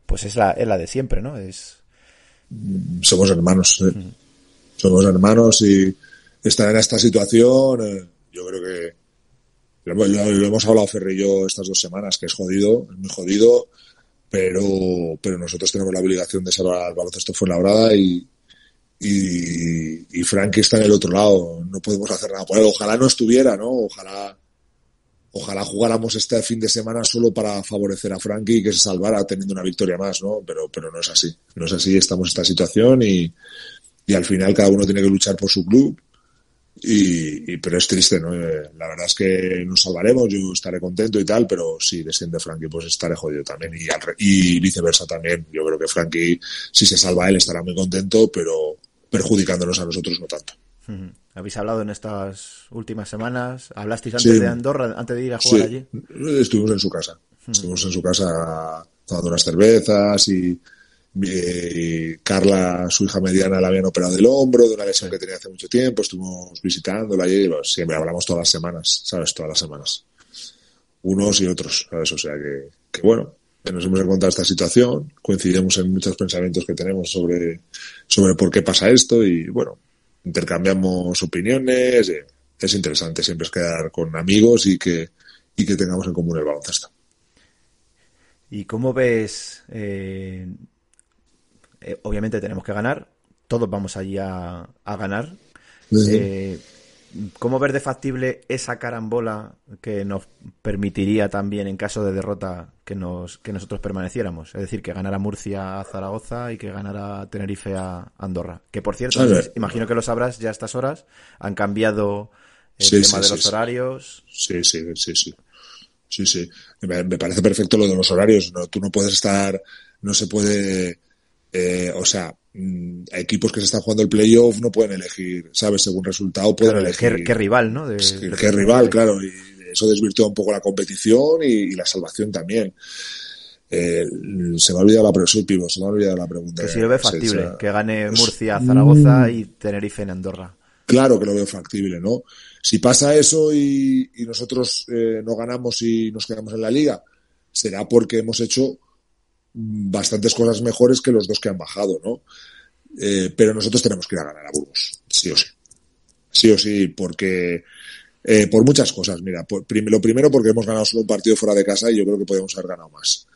pues es la, es la de siempre, ¿no? Es... Somos hermanos, ¿eh? somos hermanos y estar en esta situación, eh, yo creo que lo, hemos hablado Ferre y yo estas dos semanas, que es jodido, es muy jodido, pero, pero nosotros tenemos la obligación de salvar al baloncesto Fuenlabrada y, y, y Frank está en el otro lado, no podemos hacer nada por él. Ojalá no estuviera, ¿no? Ojalá ojalá jugáramos este fin de semana solo para favorecer a Frankie y que se salvara teniendo una victoria más, ¿no? Pero, pero no es así. No es así, estamos en esta situación y, y al final cada uno tiene que luchar por su club. Y, pero es triste, ¿no? Eh, la verdad es que nos salvaremos, yo estaré contento y tal, pero si desciende Frankie, pues estaré jodido también. Y, y viceversa también. Yo creo que Frankie, si se salva él, estará muy contento, pero perjudicándonos a nosotros no tanto. ¿Habéis hablado en estas últimas semanas? ¿Hablasteis antes de Andorra, antes de ir a jugar allí? Estuvimos en su casa. Estuvimos en su casa tomando unas cervezas y, Carla, su hija mediana, la habían operado del hombro de una lesión que tenía hace mucho tiempo. Estuvimos visitándola. Pues, siempre hablamos todas las semanas, ¿sabes? Todas las semanas. Unos y otros, ¿sabes? O sea que, que bueno, nos hemos encontrado esta situación, coincidimos en muchos pensamientos que tenemos sobre, sobre por qué pasa esto y bueno, intercambiamos opiniones. Eh, es interesante siempre es quedar con amigos y que, y que tengamos en común el baloncesto. ¿Y cómo ves? Eh, eh, obviamente tenemos que ganar, todos vamos allí a, a ganar. ¿Cómo ver de factible esa carambola que nos permitiría también, en caso de derrota, que, nos, que nosotros permaneciéramos? Es decir, que ganara Murcia a Zaragoza y que ganara Tenerife a Andorra. Que por cierto, imagino que lo sabrás ya a estas horas, han cambiado el tema de los horarios. Sí, sí, sí, sí. Sí, sí. Me, parece perfecto lo de los horarios. No, tú no puedes estar, no se puede, eh, o sea, Mm, equipos que se están jugando el playoff no pueden elegir, ¿sabes? Según resultado pueden elegir. Qué, rival, ¿no? qué rival, claro. Y eso desvirtúa un poco la competición y, la salvación también. Eh, se me ha olvidado la pregunta, se me ha olvidado la pregunta. Que si lo ve factible, que gane Murcia, Zaragoza y Tenerife en Andorra. Claro que lo veo factible, ¿no? Si pasa eso y, nosotros eh, no ganamos y nos quedamos en la liga, será porque hemos hecho bastantes cosas mejores que los dos que han bajado, ¿no? Eh, pero nosotros tenemos que ir a ganar a Burgos, sí o sí. Sí o sí, porque eh, por muchas cosas. Mira, lo primero porque hemos ganado solo un partido fuera de casa y yo creo que podemos haber ganado más.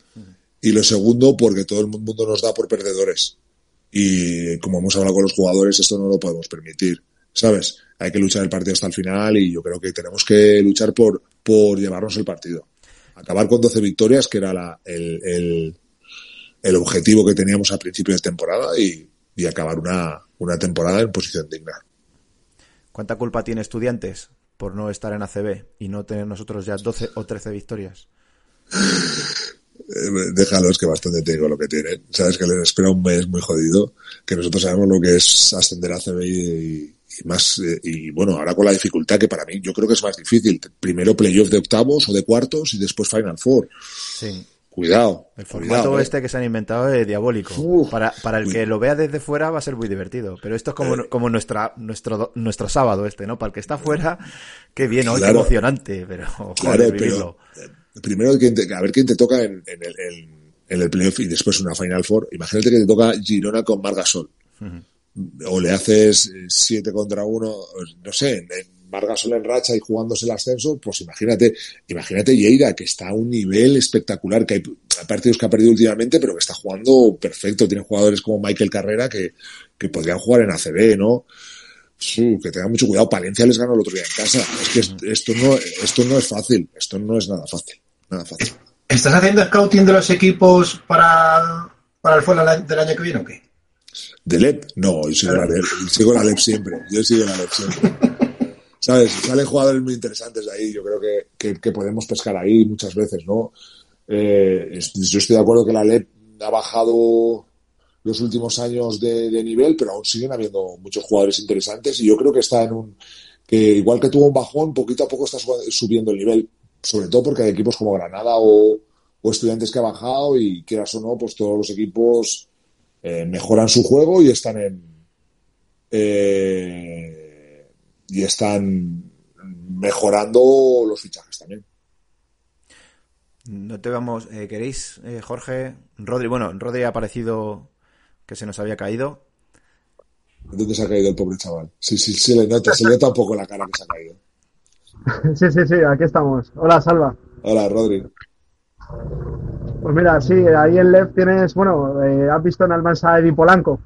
Y lo segundo porque todo el mundo nos da por perdedores. Y como hemos hablado con los jugadores, esto no lo podemos permitir. ¿Sabes? Hay que luchar el partido hasta el final y yo creo que tenemos que luchar por, por llevarnos el partido. Acabar con 12 victorias, que era la, el, el objetivo que teníamos al principio de temporada y, acabar una, una, temporada en posición digna. ¿Cuánta culpa tiene estudiantes por no estar en ACB y no tener nosotros ya 12 o 13 victorias? Eh, déjalo, es que bastante te digo lo que tienen. Sabes que les espera un mes muy jodido, que nosotros sabemos lo que es ascender a ACB y, más, eh, y bueno, ahora con la dificultad que para mí yo creo que es más difícil. Primero playoff de octavos o de cuartos y después Final Four. Sí. Cuidado. El formato eh. este que se han inventado es diabólico. Uf. para, para el que lo vea desde fuera va a ser muy divertido. Pero esto es como, Eh. como nuestra, nuestro, nuestro sábado este, ¿no? Para el que está fuera, qué bien, ¿no? Qué emocionante. Pero, joder, Claro, vivirlo. pero eh, primero te- a ver quién te toca en, en el, en- en el playoff y después una Final Four. Imagínate que te toca Girona con Margasol. O le haces 7 contra 1, no sé, en, en racha y jugándose el ascenso, pues imagínate, imagínate Lleida, que está a un nivel espectacular, que hay, hay partidos que ha perdido últimamente, pero que está jugando perfecto. Tiene jugadores como Michael Carrera que, que podrían jugar en ACB, ¿no? Sí, que tengan mucho cuidado. Palencia les ganó el otro día en casa. Es que est- esto no, esto no es fácil. Esto no es nada fácil. Nada fácil. ¿Estás haciendo scouting de los equipos para, para el fuera del año que viene o qué? ¿De LEP? No, yo sigo la LEP, sigo la LEP siempre. Yo sigo la LEP siempre. ¿Sabes? Salen jugadores muy interesantes de ahí. Yo creo que, que, podemos pescar ahí muchas veces, ¿no? Eh, yo estoy de acuerdo que la LEP ha bajado los últimos años de, nivel, pero aún siguen habiendo muchos jugadores interesantes y yo creo que está en un que igual que tuvo un bajón, poquito a poco está su- subiendo el nivel, sobre todo porque hay equipos como Granada o, o estudiantes que ha bajado y quieras o no, pues todos los equipos eh, mejoran su juego y están en eh, y están mejorando los fichajes también. No te vamos, eh, ¿queréis, eh, Jorge? Rodri, bueno, Rodri ha aparecido que se nos había caído. ¿Dónde se ha caído el pobre chaval? Sí, sí, se le nota, se le nota un poco la cara que se ha caído. Sí, sí, sí, aquí estamos. Hola, Salva. Hola, Rodri. Pues mira, sí, ahí en LEF tienes, bueno, eh, has visto en Almansa a Eddie Polanco.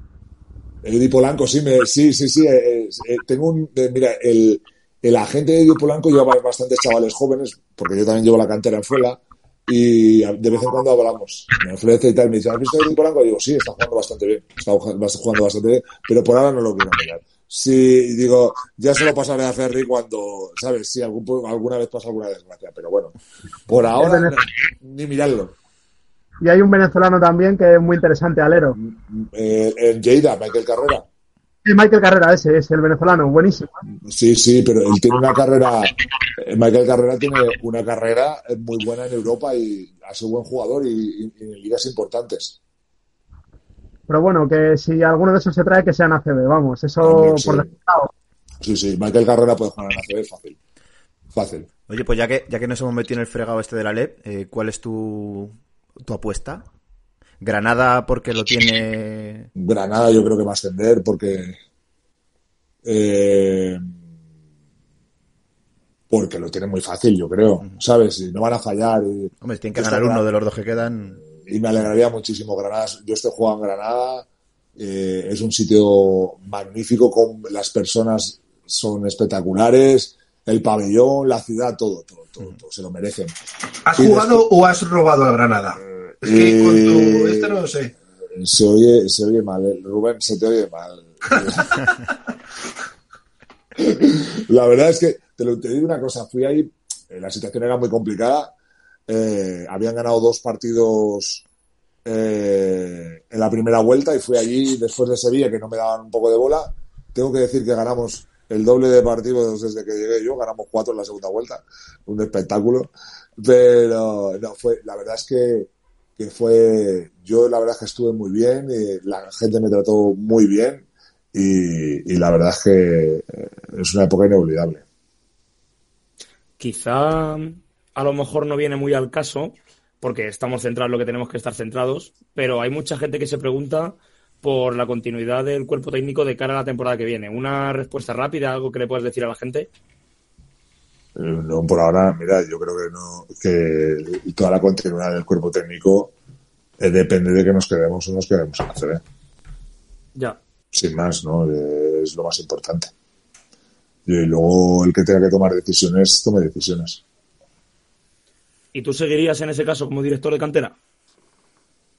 Eddie Polanco, sí, me, sí, sí, sí. eh, eh, tengo un, eh, mira, el, el agente de Eddie Polanco lleva bastantes chavales jóvenes, porque yo también llevo la cantera en Fuela, y de vez en cuando hablamos. Me ofrece y tal, me dice, ¿has visto a Eddie Polanco? Y digo, sí, está jugando bastante bien, está jugando bastante bien, pero por ahora no lo quiero mirar. Sí, digo, ya se lo pasaré a Ferry cuando, ¿sabes? Sí, algún, alguna vez pasa alguna desgracia, pero bueno, por ahora ni mirarlo. Y hay un venezolano también que es muy interesante, Alero. Eh, en Lleida, Michael Carrera. Sí, Michael Carrera, ese es el venezolano, buenísimo. Sí, sí, pero él tiene una carrera. eh, Michael Carrera tiene una carrera eh, muy buena en Europa y ha sido buen jugador y, y- y en ligas importantes. Pero bueno, que si alguno de esos se trae, que sean ACB, vamos, eso sí. por descontado. Sí, sí, Michael Carrera puede jugar en ACB fácil. Fácil. Oye, pues ya que, ya que nos hemos metido en el fregado este de la LEP, eh, ¿cuál es tu, tu apuesta? Granada porque lo tiene... Granada yo creo que va a ascender porque. eh, porque lo tiene muy fácil, yo creo. ¿Sabes? Y no van a fallar. Y, Hombre, tienen que ganar uno de los dos que quedan. y me alegraría muchísimo Granada. Yo estoy jugando en Granada, eh, es un sitio magnífico, con las personas son espectaculares, el pabellón, la ciudad, todo, todo, todo, todo, se lo merecen. ¿Has Y jugado o has robado a Granada? Es que con tu... Eh, Este no lo sé. Se oye, se oye mal, eh. Rubén, se te oye mal. la verdad es que te, lo, te digo una cosa, fui ahí, eh, la situación era muy complicada, eh, habían ganado dos partidos eh, en la primera vuelta y fui allí después de Sevilla que no me daban un poco de bola. Tengo que decir que ganamos el doble de partidos desde que llegué yo, ganamos cuatro en la segunda vuelta, un espectáculo. Pero no, fue, la verdad es que, que fue, yo la verdad es que estuve muy bien, y la gente me trató muy bien y, y la verdad es que eh, es una época inolvidable. Quizá a lo mejor no viene muy al caso, porque estamos centrados en lo que tenemos que estar centrados, pero hay mucha gente que se pregunta por la continuidad del cuerpo técnico de cara a la temporada que viene. Una respuesta rápida, algo que le puedas decir a la gente. Eh, No, por ahora, mira, yo creo que no, que toda la continuidad del cuerpo técnico eh, depende de que nos quedemos o nos quedemos en la CB. Ya. Sin más, ¿no? Eh, es lo más importante. Y luego el que tenga que tomar decisiones, tome decisiones. ¿Y tú seguirías en ese caso como director de cantera?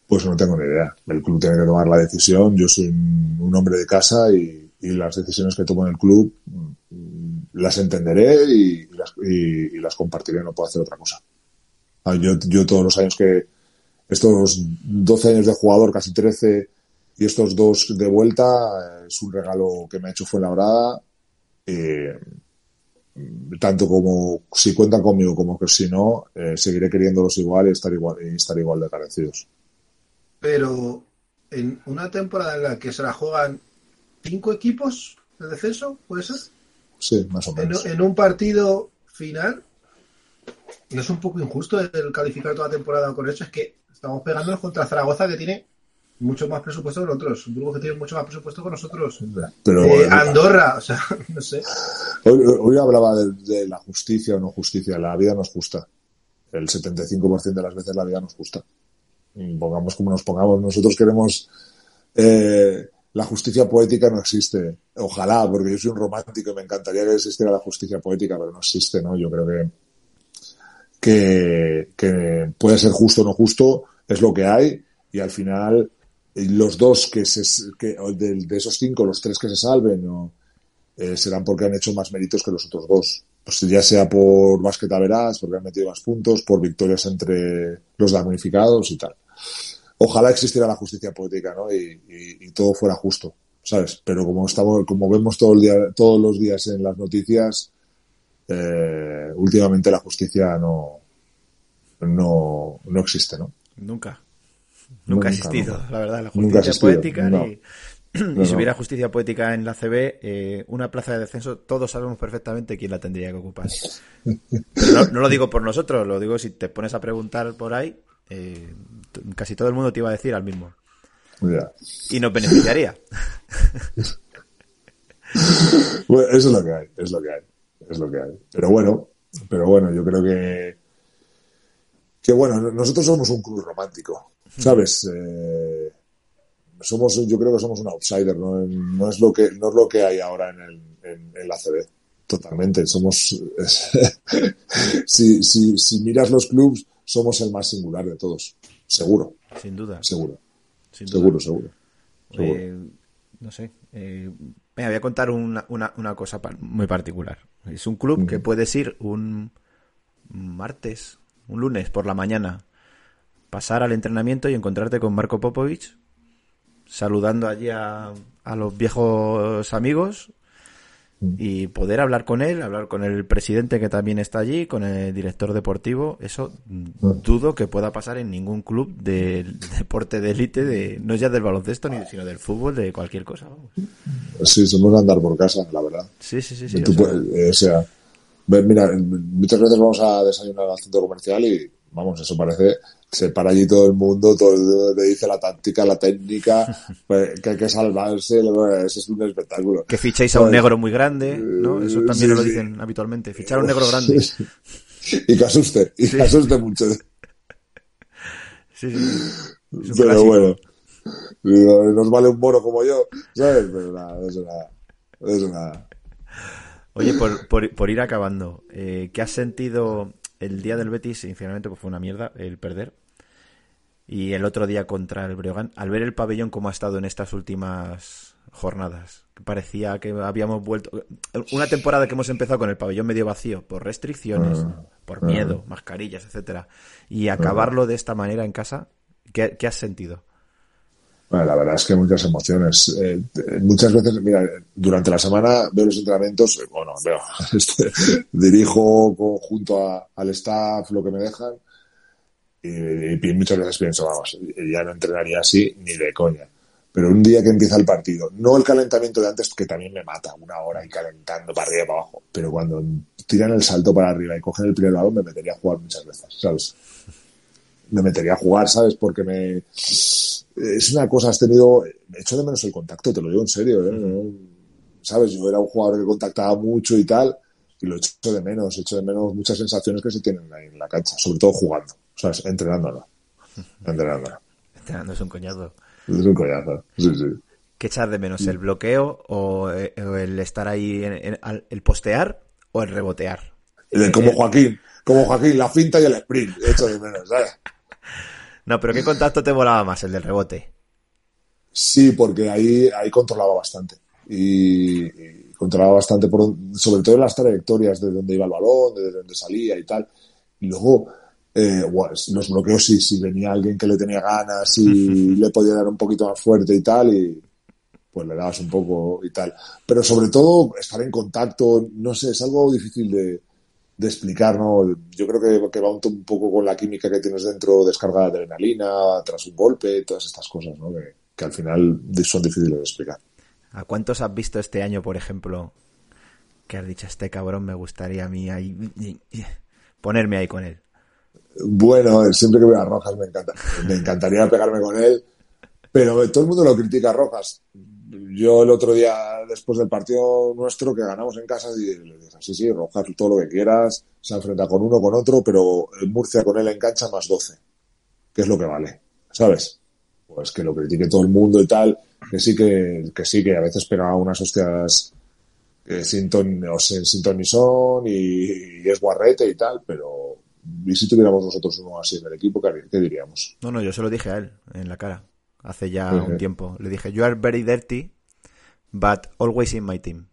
Pues no tengo ni idea. El club tiene que tomar la decisión. Yo soy un, hombre de casa y, las decisiones que tomo en el club mm, las entenderé y, las, compartiré. No puedo hacer otra cosa. Ah, Yo, yo todos los años que, estos 12 años de jugador, casi 13, y estos dos de vuelta, eh, es un regalo que me ha hecho Fuenlabrada. Y, tanto como si cuentan conmigo como que si no, eh, seguiré queriéndolos igual y estar igual, y estar igual de agradecidos. Pero en una temporada en la que se la juegan cinco equipos de descenso, ¿puede ser? Sí, más o En, menos. en un partido final, ¿no es un poco injusto el calificar toda la temporada con eso? Es que estamos pegándonos contra Zaragoza, que tiene mucho más presupuesto que nosotros. Burgos que tiene mucho más presupuesto que nosotros. Pero Eh, bueno, Andorra, o sea, no sé. hoy, hoy hablaba de, de la justicia o no justicia. La vida no es justa. El 75% de las veces la vida no es justa. Y Pongamos como nos pongamos. Nosotros queremos. eh, la justicia poética no existe. Ojalá, porque yo soy un romántico y me encantaría que existiera la justicia poética, pero no existe, ¿no? Yo creo que, que, puede ser justo o no justo, es lo que hay, y al final los dos que se que de, esos cinco, los tres que se salven, o, eh, serán porque han hecho más méritos que los otros dos. Pues ya sea por basqueta verás, porque han metido más puntos, por victorias entre los damnificados y tal. Ojalá existiera la justicia poética, ¿no? Y, y- y todo fuera justo, ¿sabes? Pero como estamos, como vemos todo el día, todos los días en las noticias, eh, últimamente la justicia no, no, no existe, ¿no? Nunca. Nunca, ha existido, nunca. la verdad, la justicia existido, poética. no. ni- No, y si hubiera justicia poética en la CB, eh, una plaza de descenso, todos sabemos perfectamente quién la tendría que ocupar. Pero no, no lo digo por nosotros, lo digo si te pones a preguntar por ahí, eh, casi todo el mundo te iba a decir al mismo. Y nos beneficiaría. Bueno, eso es lo que hay, es lo que hay, es lo que hay. Pero bueno, pero bueno, yo creo que que bueno, nosotros somos un club romántico, ¿sabes? Eh, somos, yo creo que somos un outsider, ¿no? No es lo que, no es lo que hay ahora en, el, en, en la CB. Totalmente. Somos, si, si, si miras los clubs, somos el más singular de todos. Seguro, Sin duda. seguro, sin duda. seguro, seguro. seguro. Eh, no sé. eh, venga, voy a contar una, una, una cosa muy particular. Es un club que puedes ir un martes, un lunes por la mañana, pasar al entrenamiento y encontrarte con Marco Popovich, saludando allí a, a los viejos amigos y poder hablar con él, hablar con el presidente que también está allí, con el director deportivo, eso mm, dudo que pueda pasar en ningún club del deporte de élite, de, no ya del baloncesto, ni, sino del fútbol, de cualquier cosa. vamos. Sí, somos de andar por casa, la verdad. Sí, sí, sí. sí Tú o sea, eh, o sea, mira, muchas veces vamos a desayunar al centro comercial y, vamos, eso parece, se para allí todo el mundo, todo el mundo te dice la táctica, la técnica, pues, que hay que salvarse, eso es un espectáculo. que fichéis a un ¿sabes? negro muy grande, ¿no? Eso también Sí, lo sí. dicen habitualmente. Fichar a un negro grande. y que asuste, y que asuste mucho. Sí, sí, Pero clásico. bueno, nos vale un mono como yo, ¿sabes? Pero nada, eso nada, eso nada. Oye, por, por, por ir acabando, eh, ¿qué has sentido el día del Betis? Sinceramente, pues fue una mierda el perder. Y el otro día contra el Breogán, al ver el pabellón como ha estado en estas últimas jornadas, parecía que habíamos vuelto. Una temporada que hemos empezado con el pabellón medio vacío por restricciones, por miedo, mascarillas, etcétera, y acabarlo de esta manera en casa, ¿qué, qué has sentido? Bueno, la verdad es que muchas emociones. Eh, muchas veces, mira, durante la semana veo los entrenamientos, eh, bueno, veo, este, dirijo junto a- al staff lo que me dejan y, y muchas veces pienso, vamos, ya no entrenaría así ni de coña. Pero un día que empieza el partido, no el calentamiento de antes, que también me mata, una hora y calentando para arriba y para abajo, pero cuando tiran el salto para arriba y cogen el primer balón, me metería a jugar muchas veces, ¿sabes? Me metería a jugar, ¿sabes? Porque me, es una cosa, has tenido, echo de menos el contacto, te lo digo en serio, ¿eh? No- ¿sabes? Yo era un jugador que contactaba mucho y tal, y lo echo de menos, echo de menos muchas sensaciones que se tienen ahí en la cancha, sobre todo jugando, ¿sabes? Entrenándola, entrenándola. Entrenando es un coñazo. Es un coñazo, sí, sí. ¿Qué echas de menos? ¿El bloqueo o, eh, o el estar ahí, en, el postear o el rebotear? De- como Joaquín, como Joaquín, la finta y el sprint, echo de menos, ¿sabes? No, pero ¿qué contacto te volaba más? El del rebote. Sí, porque ahí, ahí controlaba bastante. Y, y controlaba bastante, por, sobre todo en las trayectorias de dónde iba el balón, de dónde salía y tal. Y luego, eh, guau, los bloqueos, sí, si venía alguien que le tenía ganas y le podía dar un poquito más fuerte y tal, y pues le dabas un poco y tal. Pero sobre todo estar en contacto, no sé, es algo difícil de, de explicar, ¿no? Yo creo que, que va un, un, poco con la química que tienes dentro, descarga de adrenalina, tras un golpe, todas estas cosas, ¿no? Que, que al final son difíciles de explicar. ¿A cuántos has visto este año, por ejemplo, que has dicho, este cabrón me gustaría a mí ahí, ponerme ahí con él? Bueno, siempre que veo a Rojas me encanta, me encantaría pegarme con él, pero todo el mundo lo critica a Rojas. Yo el otro día, después del partido nuestro que ganamos en casa, le dije, sí, sí, Rojas, todo lo que quieras, se enfrenta con uno, con otro, pero Murcia con él en cancha más 12, que es lo que vale, ¿sabes? Pues que lo critique todo el mundo y tal, que sí que, que sí, que a veces pega unas hostias eh, sin, ni son y, y, es guarrete y tal, pero ¿y si tuviéramos nosotros uno así en el equipo, qué, qué diríamos? No, no, yo se lo dije a él en la cara, hace ya un tiempo. Le dije, you are very dirty, but always in my team.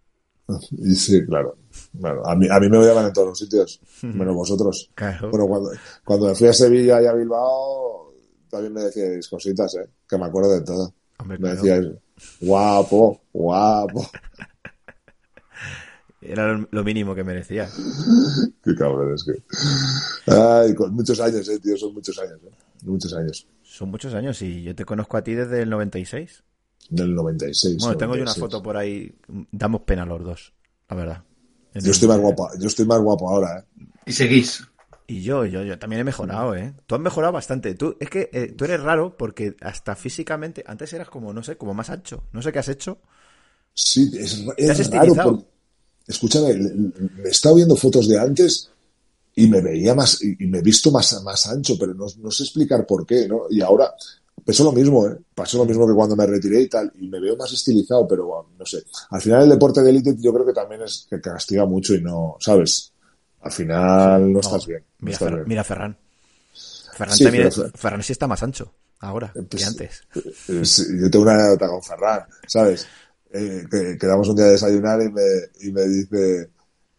Y sí, claro. Bueno, a mí, a mí me odiaban en todos los sitios, menos vosotros. Claro. Bueno, cuando, cuando me fui a Sevilla y a Bilbao, también me decíais cositas, ¿eh? Que me acuerdo de todo. Hombre, me claro. decíais, guapo, guapo. Era lo mínimo que merecía. Qué cabrón es que. Ay, con muchos años, eh, tío, son muchos años, eh. Muchos años. Son muchos años y yo te conozco a ti desde el 96. Del 96. Bueno, 96. tengo yo una foto por ahí. Damos pena los dos, la verdad. Yo estoy más guapo, yo estoy más guapo ahora, eh. Y seguís. Y yo, yo, yo también he mejorado, ¿eh? Tú has mejorado bastante. Tú, es que eh, tú eres raro porque hasta físicamente, antes eras como, no sé, como más ancho. No sé qué has hecho. Sí, es, Te has es raro. por- escúchame, me he estado viendo fotos de antes y me veía más, y me he visto más, más ancho, pero no, no sé explicar por qué, ¿no? Y ahora, pasó lo mismo, ¿eh? Pasó lo mismo que cuando me retiré y tal, y me veo más estilizado, pero bueno, no sé. Al final el deporte de élite yo creo que también es que castiga mucho y no, ¿sabes? Al final no, estás bien. no Mira, estás Fer- bien. mira Ferran. Ferran Sí, Ferran sí está más ancho ahora Pues- que antes. Eh, sí, yo tengo una anécdota con Ferran, ¿sabes? Eh, que quedamos un día a desayunar y me, y me dice,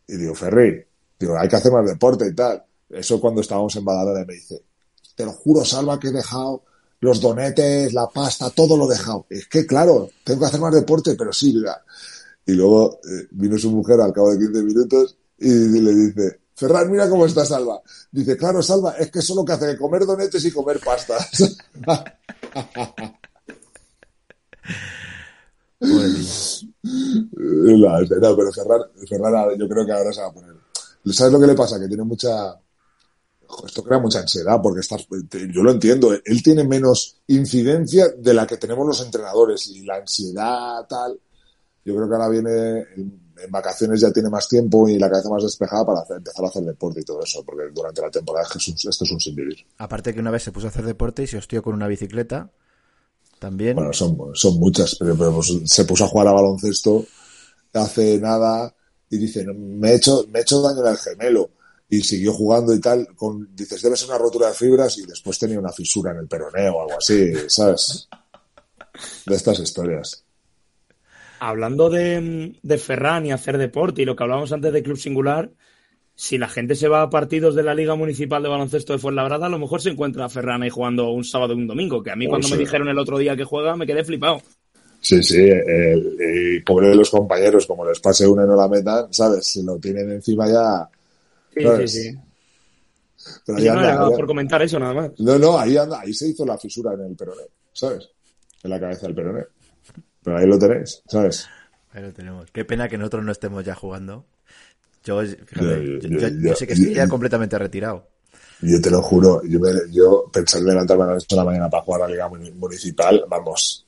y digo, Ferri, digo, hay que hacer más deporte y tal. Eso cuando estábamos en Badalona me dice, te lo juro, Salva, que he dejado los donetes, la pasta, todo lo he dejado. Es que, claro, tengo que hacer más deporte, pero sí, mira. Y luego eh, vino su mujer al cabo de 15 minutos y le dice, Ferran, mira cómo está Salva. Dice, claro, Salva, es que eso es lo que hace que comer donetes y comer pastas. Niño. La- no, pero Ferran, Ferran yo creo que ahora se va a poner. ¿Sabes lo que le pasa? Que tiene mucha. Esto crea mucha ansiedad porque estás. te- Yo lo entiendo. Él tiene menos incidencia de la que tenemos los entrenadores y la ansiedad, tal. Yo creo que ahora viene. En, vacaciones ya tiene más tiempo y la cabeza más despejada para hacer- empezar a hacer deporte y todo eso. Porque durante la temporada esto es un sin vivir. Aparte que una vez se puso a hacer deporte y se hostió con una bicicleta. También. Bueno, son, son muchas, pero, pero, pues, se puso a jugar a baloncesto hace nada y dice, "No, me he hecho, me he hecho daño en el gemelo. Y siguió jugando y tal, con, dices, debe ser una rotura de fibras y después tenía una fisura en el peroneo o algo así, ¿sabes? De estas historias. Hablando de, de Ferran y hacer deporte y lo que hablábamos antes de Club Singular, si la gente se va a partidos de la Liga Municipal de Baloncesto de Fuenlabrada, a lo mejor se encuentra a Ferran ahí jugando un sábado y un domingo, que a mí Pues cuando me dijeron el otro día que juega me quedé flipado. Sí, sí, el- y pobre de los compañeros, como les pase una y no la metan, ¿sabes? Si lo tienen encima ya... Sí, ¿sabes? sí, sí. Pero ahí no anda, por comentar eso nada más. No, no, ahí anda, ahí se hizo la fisura en el peroné, ¿sabes? En la cabeza del peroné. Pero ahí lo tenéis, ¿sabes? Ahí lo tenemos. Qué pena que nosotros no estemos ya jugando. Yo, fíjate, yo, sé que estoy ya ya. completamente retirado. Yo te lo juro, yo, me, yo pensar en levantarme a las 8 de la mañana para jugar a la Liga Muni- Municipal, vamos,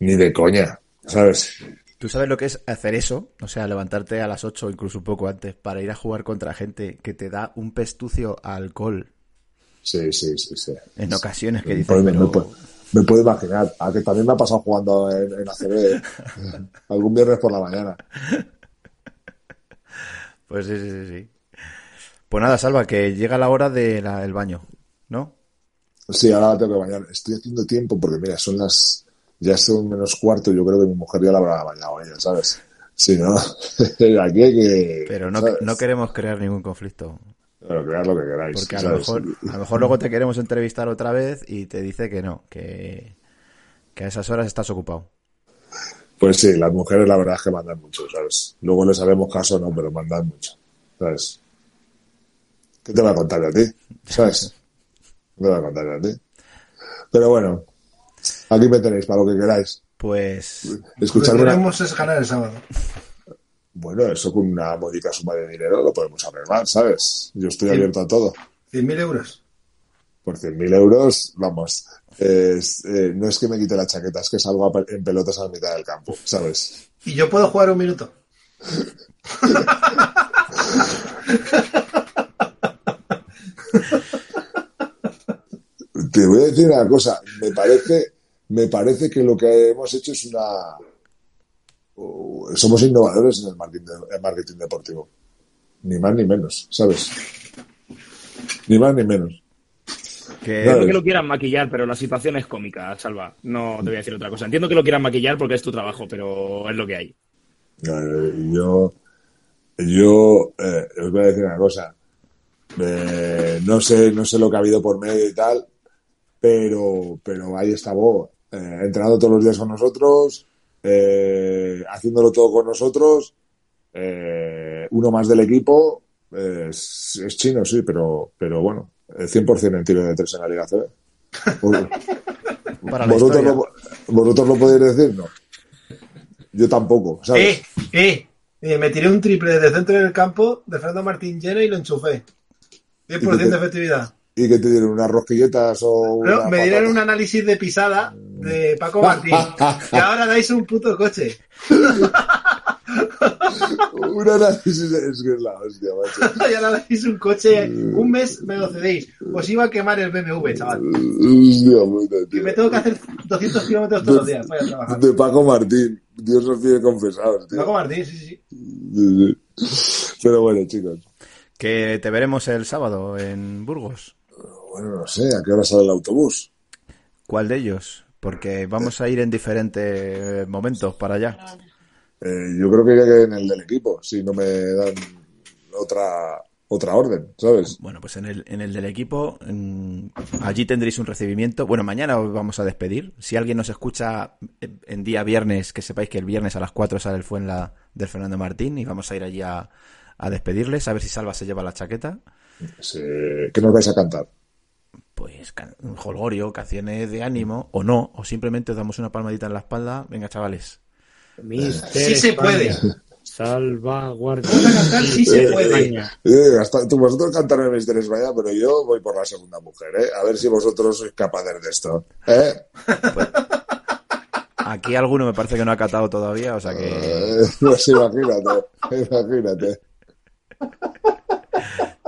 ni de coña, ¿sabes? ¿Tú sabes lo que es hacer eso? O sea, levantarte a las 8 o incluso un poco antes para ir a jugar contra gente que te da un pestucio a alcohol Sí, sí, sí, sí. en ocasiones que puedo, me pero... puedo- me puedo imaginar, a que también me ha pasado jugando en, en ACB, ¿eh? algún viernes por la mañana. Pues sí, sí, sí, sí. Pues nada, Salva, que llega la hora del baño, ¿no? Sí, ahora tengo que bañar. Estoy haciendo tiempo porque, mira, son las. Ya son menos cuarto. Yo creo que mi mujer ya la habrá bañado ella, ¿sabes? Si no, aquí hay que. Pero no, no queremos crear ningún conflicto. Pero cread lo que queráis. Porque a lo, mejor, a lo mejor luego te queremos entrevistar otra vez y te dice que no, que, que a esas horas estás ocupado. Pues sí, las mujeres la verdad es que mandan mucho, ¿sabes? Luego les haremos caso, no, pero mandan mucho, ¿sabes? ¿Qué te va a contar a ti? ¿Sabes? ¿Qué te va a contar a ti? Pero bueno, aquí me tenéis para lo que queráis. Pues Lo Escuchar que una... queremos es ganar el sábado. Bueno, eso con una módica suma de dinero lo podemos arreglar, ¿sabes? Yo estoy Sí. abierto a todo. 100.000 euros. Por 100.000 euros, vamos, es- eh, no es que me quite la chaqueta, es que salgo a en pelotas a la mitad del campo, ¿sabes? Y yo puedo jugar un minuto. Te voy a decir una cosa, me parece, me parece que lo que hemos hecho es una... somos innovadores en el marketing, deportivo. Ni más ni menos, ¿sabes? Ni más ni menos. que. Entiendo que lo quieran maquillar, pero la situación es cómica, Salva. No te voy a decir otra cosa. Entiendo que lo quieran maquillar porque es tu trabajo, pero es lo que hay. Eh, Yo, yo eh, os voy a decir una cosa. Eh, no sé, no sé lo que ha habido por medio y tal, pero, pero ahí está Bo, eh, entrenando todos los días con nosotros, eh, haciéndolo todo con nosotros. eh, uno más del equipo eh, es, es chino, sí, pero, pero bueno, el 100% en tiro de tres en la Liga CB. Para ¿Vosotros, lo, vosotros lo podéis decir, no. Yo tampoco, ¿sabes? ¡Eh! Me tiré un triple desde centro del campo de Fernando Martín lleno y lo enchufé. 100% de efectividad. y que te dieron unas rosquilletas o No, una me dieron patata. un análisis de pisada de Paco Martín. y ahora dais un puto coche. un análisis de- es que es la hostia macho y ahora dais un coche. Un mes me lo cedéis. Os iba a quemar el BMW, chaval. hostia puta, Y me tengo que hacer 200 kilómetros todos los días. Voy a trabajar. de Paco Martín Dios nos pide confesados tío. Paco Martín, sí, sí. Sí, sí. pero bueno chicos que te veremos el sábado en Burgos. bueno no sé a qué hora sale el autobús ¿Cuál de ellos? Porque vamos a ir en diferentes momentos para allá. Eh, yo creo que en el del equipo si no me dan otra otra orden sabes Bueno, pues en el, en el del equipo, allí tendréis un recibimiento. Bueno, mañana os vamos a despedir. Si alguien nos escucha en- en día viernes, que sepáis que el viernes a las 4 sale el Fuenla del Fernando Martín y vamos a ir allí a, a despedirles, a ver si Salva se lleva la chaqueta. Sí, ¿qué nos vais a cantar? Pues un jolgorio, canciones de ánimo, o no, o simplemente os damos una palmadita en la espalda. Venga, chavales. Mister Sí se puede. Salvaguardia. Cantar sí se puede. Eh, hasta- tú, vosotros cantarme Mister España, pero yo voy por la segunda mujer, ¿eh? A ver si vosotros sois capaces de esto, ¿eh? Aquí alguno me parece que no ha catado todavía, o sea que Eh, Pues imagínate, imagínate.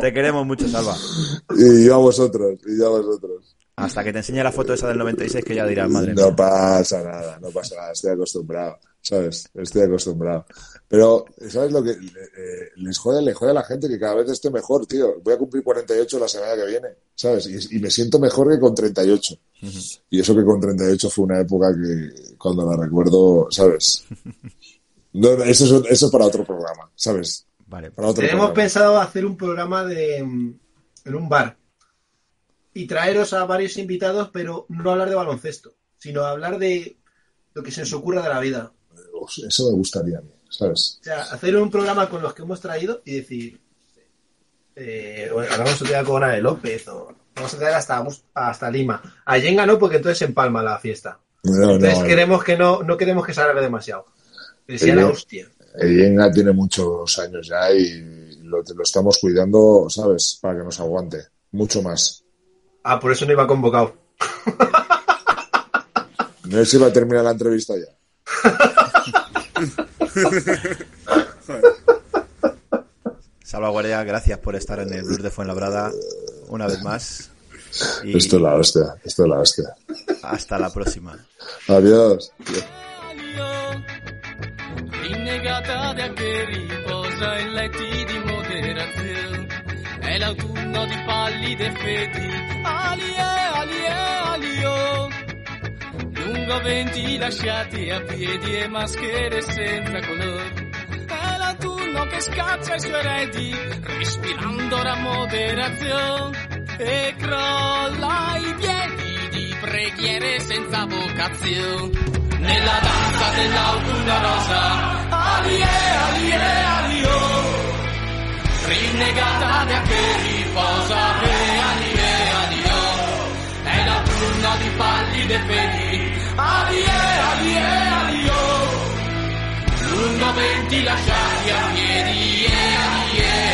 Te queremos mucho, Salva. Y yo a vosotros, y yo a vosotros. Hasta que te enseñe la foto esa del 96 que ya dirás, madre mía. No pasa nada, no pasa nada, estoy acostumbrado, ¿sabes? Estoy acostumbrado. Pero, ¿sabes lo que eh, les jode? Le jode a la gente que cada vez esté mejor, tío. Voy a cumplir 48 la semana que viene, ¿sabes? Y, y me siento mejor que con 38. Y eso que con 38 fue una época que cuando la recuerdo, ¿sabes? No, eso, es, eso es para otro programa, ¿sabes? Vale, Para otro Tenemos programa. pensado hacer un programa de en un bar y traeros a varios invitados, pero no hablar de baloncesto, sino hablar de lo que se nos ocurra de la vida. Eso me gustaría a mí, ¿sabes? O sea, hacer un programa con los que hemos traído y decir, eh, bueno, día con Ana López o vamos a traer hasta, hasta Lima. A Yenga no, porque entonces se empalma la fiesta. No, Entonces no, queremos que no, no queremos que alargue demasiado. Sí. la hostia. El Yenga tiene muchos años ya y lo, lo estamos cuidando, ¿sabes? Para que nos aguante. Mucho más. Ah, por eso no iba convocado. No sé si va a terminar la entrevista ya. Salvaguardia, gracias por estar en el Blues de Fuenlabrada una vez más. Y Esto es la hostia, esto es la hostia. hasta la próxima. Adiós. Da che riposa in letti di moderazione. È l'autunno di pallide feti, alie, alie, alio. Lungo venti lasciati a piedi e maschere senza colore. È l'autunno che scaccia i suoi eredi, respirando la moderazione. E crolla i piedi di preghiere senza vocazione. Nella danza dell'autunno rosa. Alie, alie, alio, rinnegata da che riposa. Re, alie, alio, è l'autunno di pallide fedi. Alie, alie, alio, lungo venti lasciati a piedi. E, alie,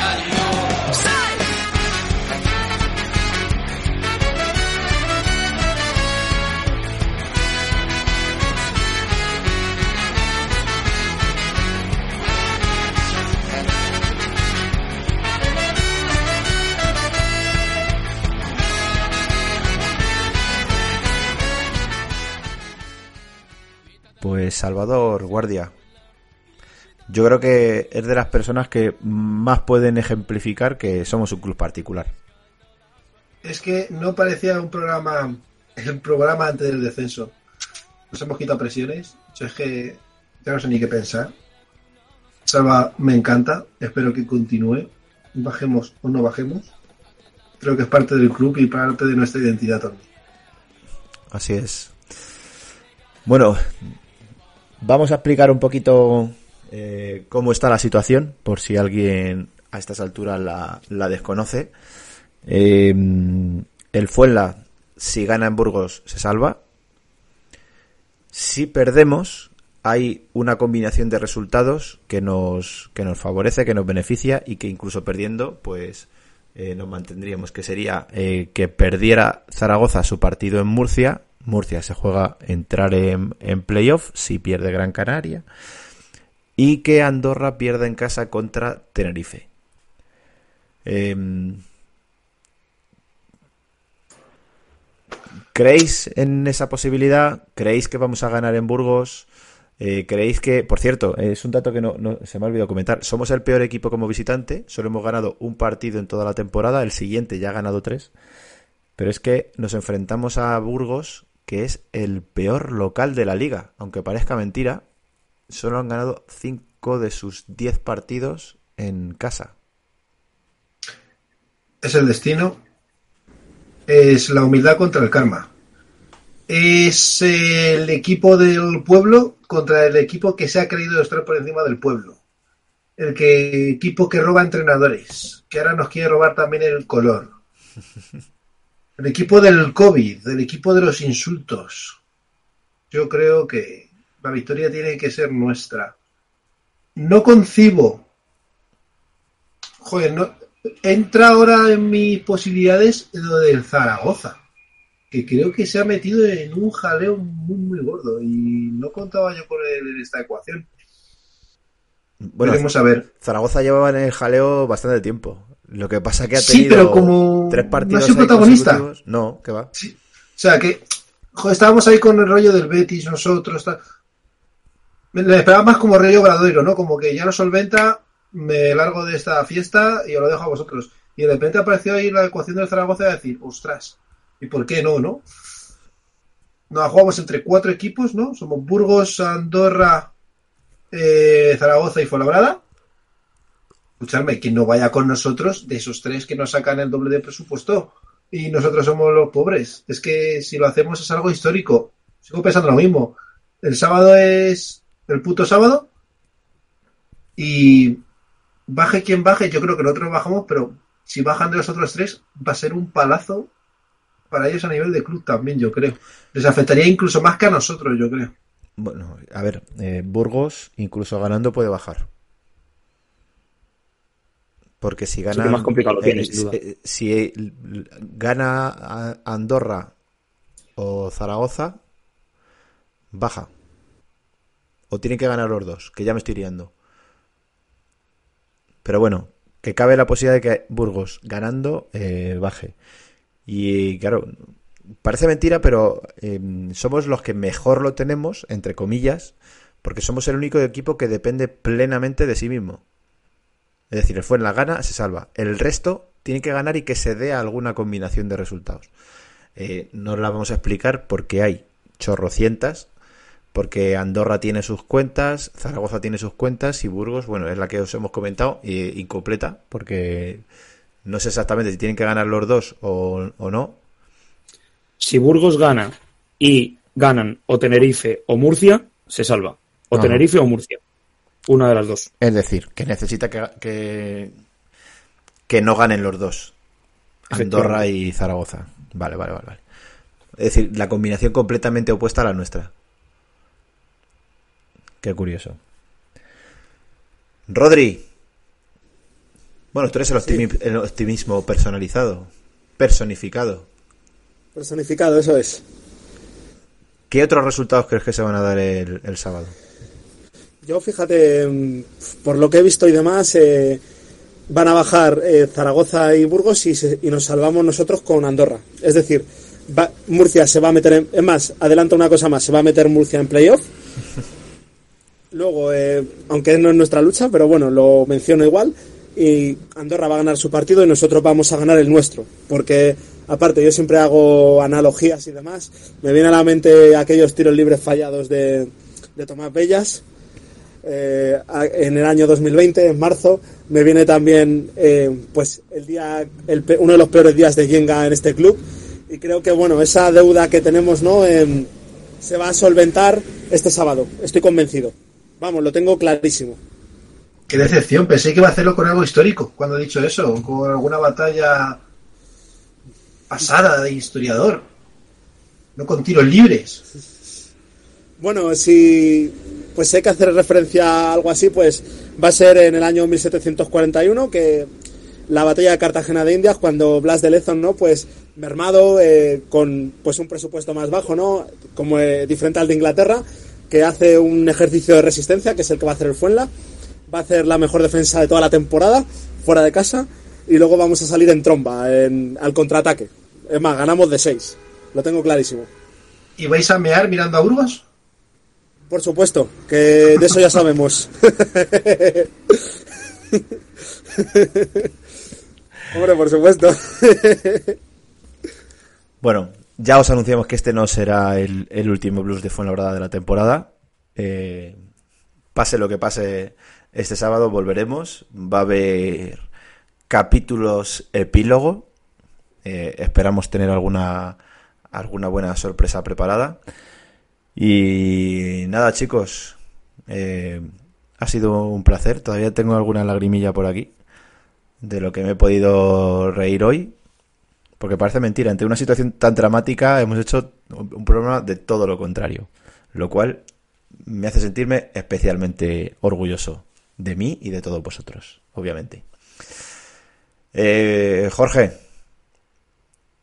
Pues Salvador Guardia. Yo creo que es de las personas que más pueden ejemplificar que somos un club particular. Es que no parecía un programa, el programa antes del descenso. Nos hemos quitado presiones. Yo es que ya no sé ni qué pensar. Salva, me encanta. Espero que continúe. Bajemos o no bajemos. Creo que es parte del club y parte de nuestra identidad también. Así es. Bueno, vamos a explicar un poquito eh, cómo está la situación, por si alguien a estas alturas la, desconoce. Eh, el Fuenla, si gana en Burgos, se salva. Si perdemos, hay una combinación de resultados que nos, que nos favorece, que nos beneficia y que incluso perdiendo, pues eh, nos mantendríamos, que sería eh, que perdiera Zaragoza su partido en Murcia. Murcia se juega entrar en, en playoff si pierde Gran Canaria. Y que Andorra pierda en casa contra Tenerife. Em, ¿Creéis en esa posibilidad? ¿Creéis que vamos a ganar en Burgos? Eh, ¿Creéis que, por cierto, es un dato que no, no- se me ha olvidado comentar, somos el peor equipo como visitante, solo hemos ganado un partido en toda la temporada, el siguiente ya ha ganado tres, pero es que nos enfrentamos a Burgos, que es el peor local de la liga, aunque parezca mentira, solo han ganado cinco de sus diez partidos en casa. Es el destino. Es la humildad contra el karma. Es el equipo del pueblo contra el equipo que se ha creído estar por encima del pueblo. El que, equipo que roba entrenadores, que ahora nos quiere robar también el color. El equipo del COVID, el equipo de los insultos. Yo creo que la victoria tiene que ser nuestra. No concibo. Joder, no, entra ahora en mis posibilidades lo del Zaragoza, que creo que se ha metido en un jaleo muy, muy gordo y no contaba yo con él en esta ecuación. Bueno, Veremos a ver. Zaragoza llevaba en el jaleo bastante tiempo. Lo que pasa que ha Sí, tenido pero como tres no partidos ha sido protagonista. No, que va. O sea, que joder, estábamos ahí con el rollo del Betis, nosotros. tal. Me le esperaba más como rollo Bradoiro, ¿no? Como que ya lo solventa, me largo de esta fiesta y os lo dejo a vosotros. Y de repente apareció ahí la ecuación del Zaragoza de decir, ostras, ¿y por qué no, no? Nos jugamos entre cuatro equipos, ¿no? Somos Burgos, Andorra, eh, Zaragoza y Fuenlabrada. Escuchadme, que no vaya con nosotros de esos tres que nos sacan el doble de presupuesto y nosotros somos los pobres. Es que si lo hacemos es algo histórico. Sigo pensando lo mismo. El sábado es el puto sábado y baje quien baje, yo creo que nosotros bajamos, pero si bajan de los otros tres va a ser un palazo para ellos a nivel de club también, yo creo. Les afectaría incluso más que a nosotros, yo creo. Bueno, a ver, eh, Burgos incluso ganando puede bajar. Porque si gana. que más complicado lo tiene, eh, sin duda. si gana Andorra o Zaragoza, baja. O tienen que ganar los dos, que ya me estoy liando. Pero bueno, que cabe la posibilidad de que Burgos ganando eh, baje. Y claro, parece mentira, pero eh, somos los que mejor lo tenemos, entre comillas, porque somos el único equipo que depende plenamente de sí mismo. Es decir, el Fuenla gana, se salva. El resto tiene que ganar y que se dé alguna combinación de resultados. Eh, no la vamos a explicar porque hay chorrocientas, porque Andorra tiene sus cuentas, Zaragoza tiene sus cuentas y Burgos, bueno, es la que os hemos comentado, eh, incompleta, porque no sé exactamente si tienen que ganar los dos o, o no. Si Burgos gana y ganan o Tenerife o Murcia, se salva. O Ajá. Tenerife o Murcia. Una de las dos. Es decir, que necesita que, que, que no ganen los dos. Andorra y Zaragoza. Vale, vale, vale, vale. Es decir, la combinación completamente opuesta a la nuestra. Qué curioso. Rodri. Bueno, tú eres el, optimi- el optimismo personalizado. Personificado. Personificado, eso es. ¿Qué otros resultados crees que se van a dar el, el sábado? Yo, fíjate, mm, por lo que he visto y demás, eh, van a bajar eh, Zaragoza y Burgos y, se- y nos salvamos nosotros con Andorra. Es decir, va- Murcia se va a meter en... Es más, adelanta una cosa más, se va a meter Murcia en playoff. Luego, eh, aunque no es nuestra lucha, pero bueno, lo menciono igual. Y Andorra va a ganar su partido y nosotros vamos a ganar el nuestro. Porque, aparte, yo siempre hago analogías y demás. Me viene a la mente aquellos tiros libres fallados de, de Tomás Bellas eh, en el año 2020, en marzo. Me viene también eh, pues el día, el uno de los peores días de Yenga en este club. Y creo que bueno, esa deuda que tenemos no Em, se va a solventar este sábado. Estoy convencido. Vamos, lo tengo clarísimo. Qué decepción, pensé que iba a hacerlo con algo histórico cuando he dicho eso, con alguna batalla pasada de historiador, no con tiros libres. Bueno, si pues hay que hacer referencia a algo así, pues va a ser en el año 1741 que la batalla de Cartagena de Indias, cuando Blas de Lezo, ¿no? Pues mermado, eh, con pues un presupuesto más bajo, ¿no? Como eh, diferente al de Inglaterra, que hace un ejercicio de resistencia, que es el que va a hacer el Fuenla. Va a hacer la mejor defensa de toda la temporada, fuera de casa, y luego vamos a salir en tromba, al contraataque. Es más, ganamos de 6. Lo tengo clarísimo. ¿Y vais a mear mirando a Burgos? Por supuesto, que de eso ya sabemos. Hombre, por supuesto. Bueno, ya os anunciamos que este no será el, último blues de Fuenlabrada de la temporada. Eh, pase lo que pase este sábado, volveremos. Va a haber capítulos epílogo. Eh, esperamos tener alguna, alguna buena sorpresa preparada. Y nada, chicos. eh, ha sido un placer. Todavía tengo alguna lagrimilla por aquí. De lo que me he podido reír hoy. Porque parece mentira, ante una situación tan dramática hemos hecho un programa de todo lo contrario. Lo cual me hace sentirme especialmente orgulloso de mí y de todos vosotros, obviamente. Eh, Jorge,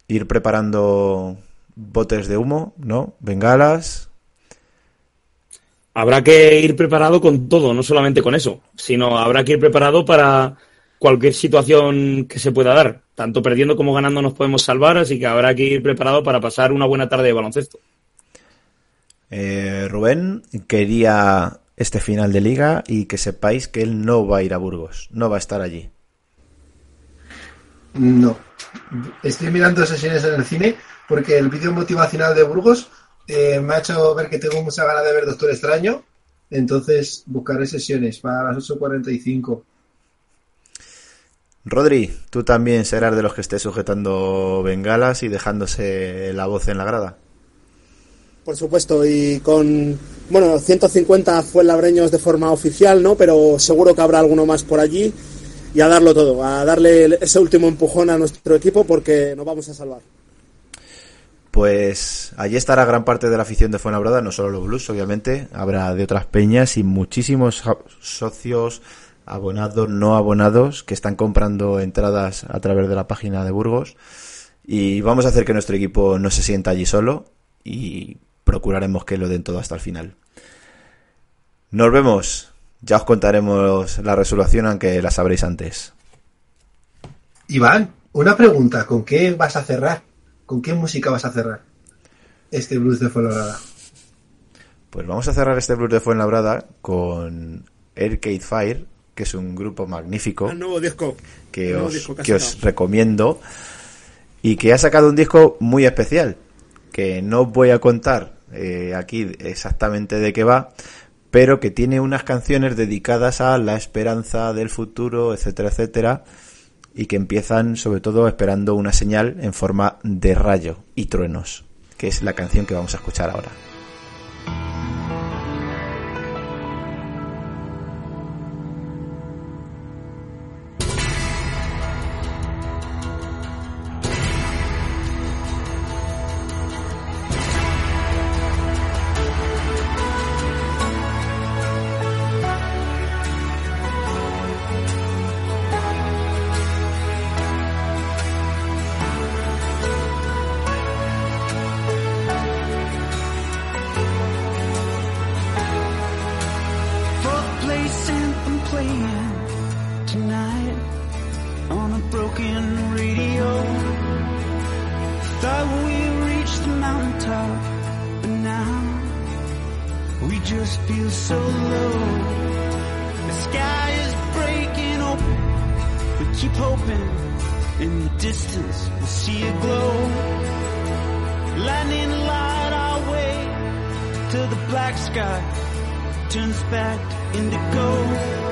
ir preparando botes de humo, ¿no? Bengalas. Habrá que ir preparado con todo, no solamente con eso, sino habrá que ir preparado para cualquier situación que se pueda dar. Tanto perdiendo como ganando nos podemos salvar, así que habrá que ir preparado para pasar una buena tarde de baloncesto. Eh, Rubén quería este final de liga y que sepáis que él no va a ir a Burgos, no va a estar allí. No. Estoy mirando sesiones en el cine porque el vídeo motivacional de Burgos eh, me ha hecho ver que tengo mucha ganas de ver Doctor Extraño. Entonces buscaré sesiones para las 8.45. Rodri, tú también serás de los que esté sujetando bengalas y dejándose la voz en la grada. Por supuesto, y con, bueno, 150 fuenlabreños de forma oficial, ¿no? Pero seguro que habrá alguno más por allí y a darlo todo, a darle ese último empujón a nuestro equipo porque nos vamos a salvar. Pues allí estará gran parte de la afición de Fuenlabrada, no solo los Blues, obviamente, habrá de otras peñas y muchísimos socios, abonados, no abonados, que están comprando entradas a través de la página de Burgos. Y vamos a hacer que nuestro equipo no se sienta allí solo y procuraremos que lo den todo hasta el final. Nos vemos. Ya os contaremos la resolución, aunque la sabréis antes. Iván, una pregunta. ¿Con qué vas a cerrar? ¿Con qué música vas a cerrar este blues de Colorado? Pues vamos a cerrar este Blues de Fuenlabrada con Arcade Fire, que es un grupo magnífico El nuevo disco. que nuevo os, disco que ha que os recomiendo y que ha sacado un disco muy especial, que no voy a contar eh, aquí exactamente de qué va, pero que tiene unas canciones dedicadas a la esperanza del futuro, etcétera, etcétera, y que empiezan sobre todo esperando una señal en forma de rayo y truenos, que es la canción que vamos a escuchar ahora. The sky is breaking open. We keep hoping in the distance we'll see a glow. Lightning light our way till the black sky turns back to indigo.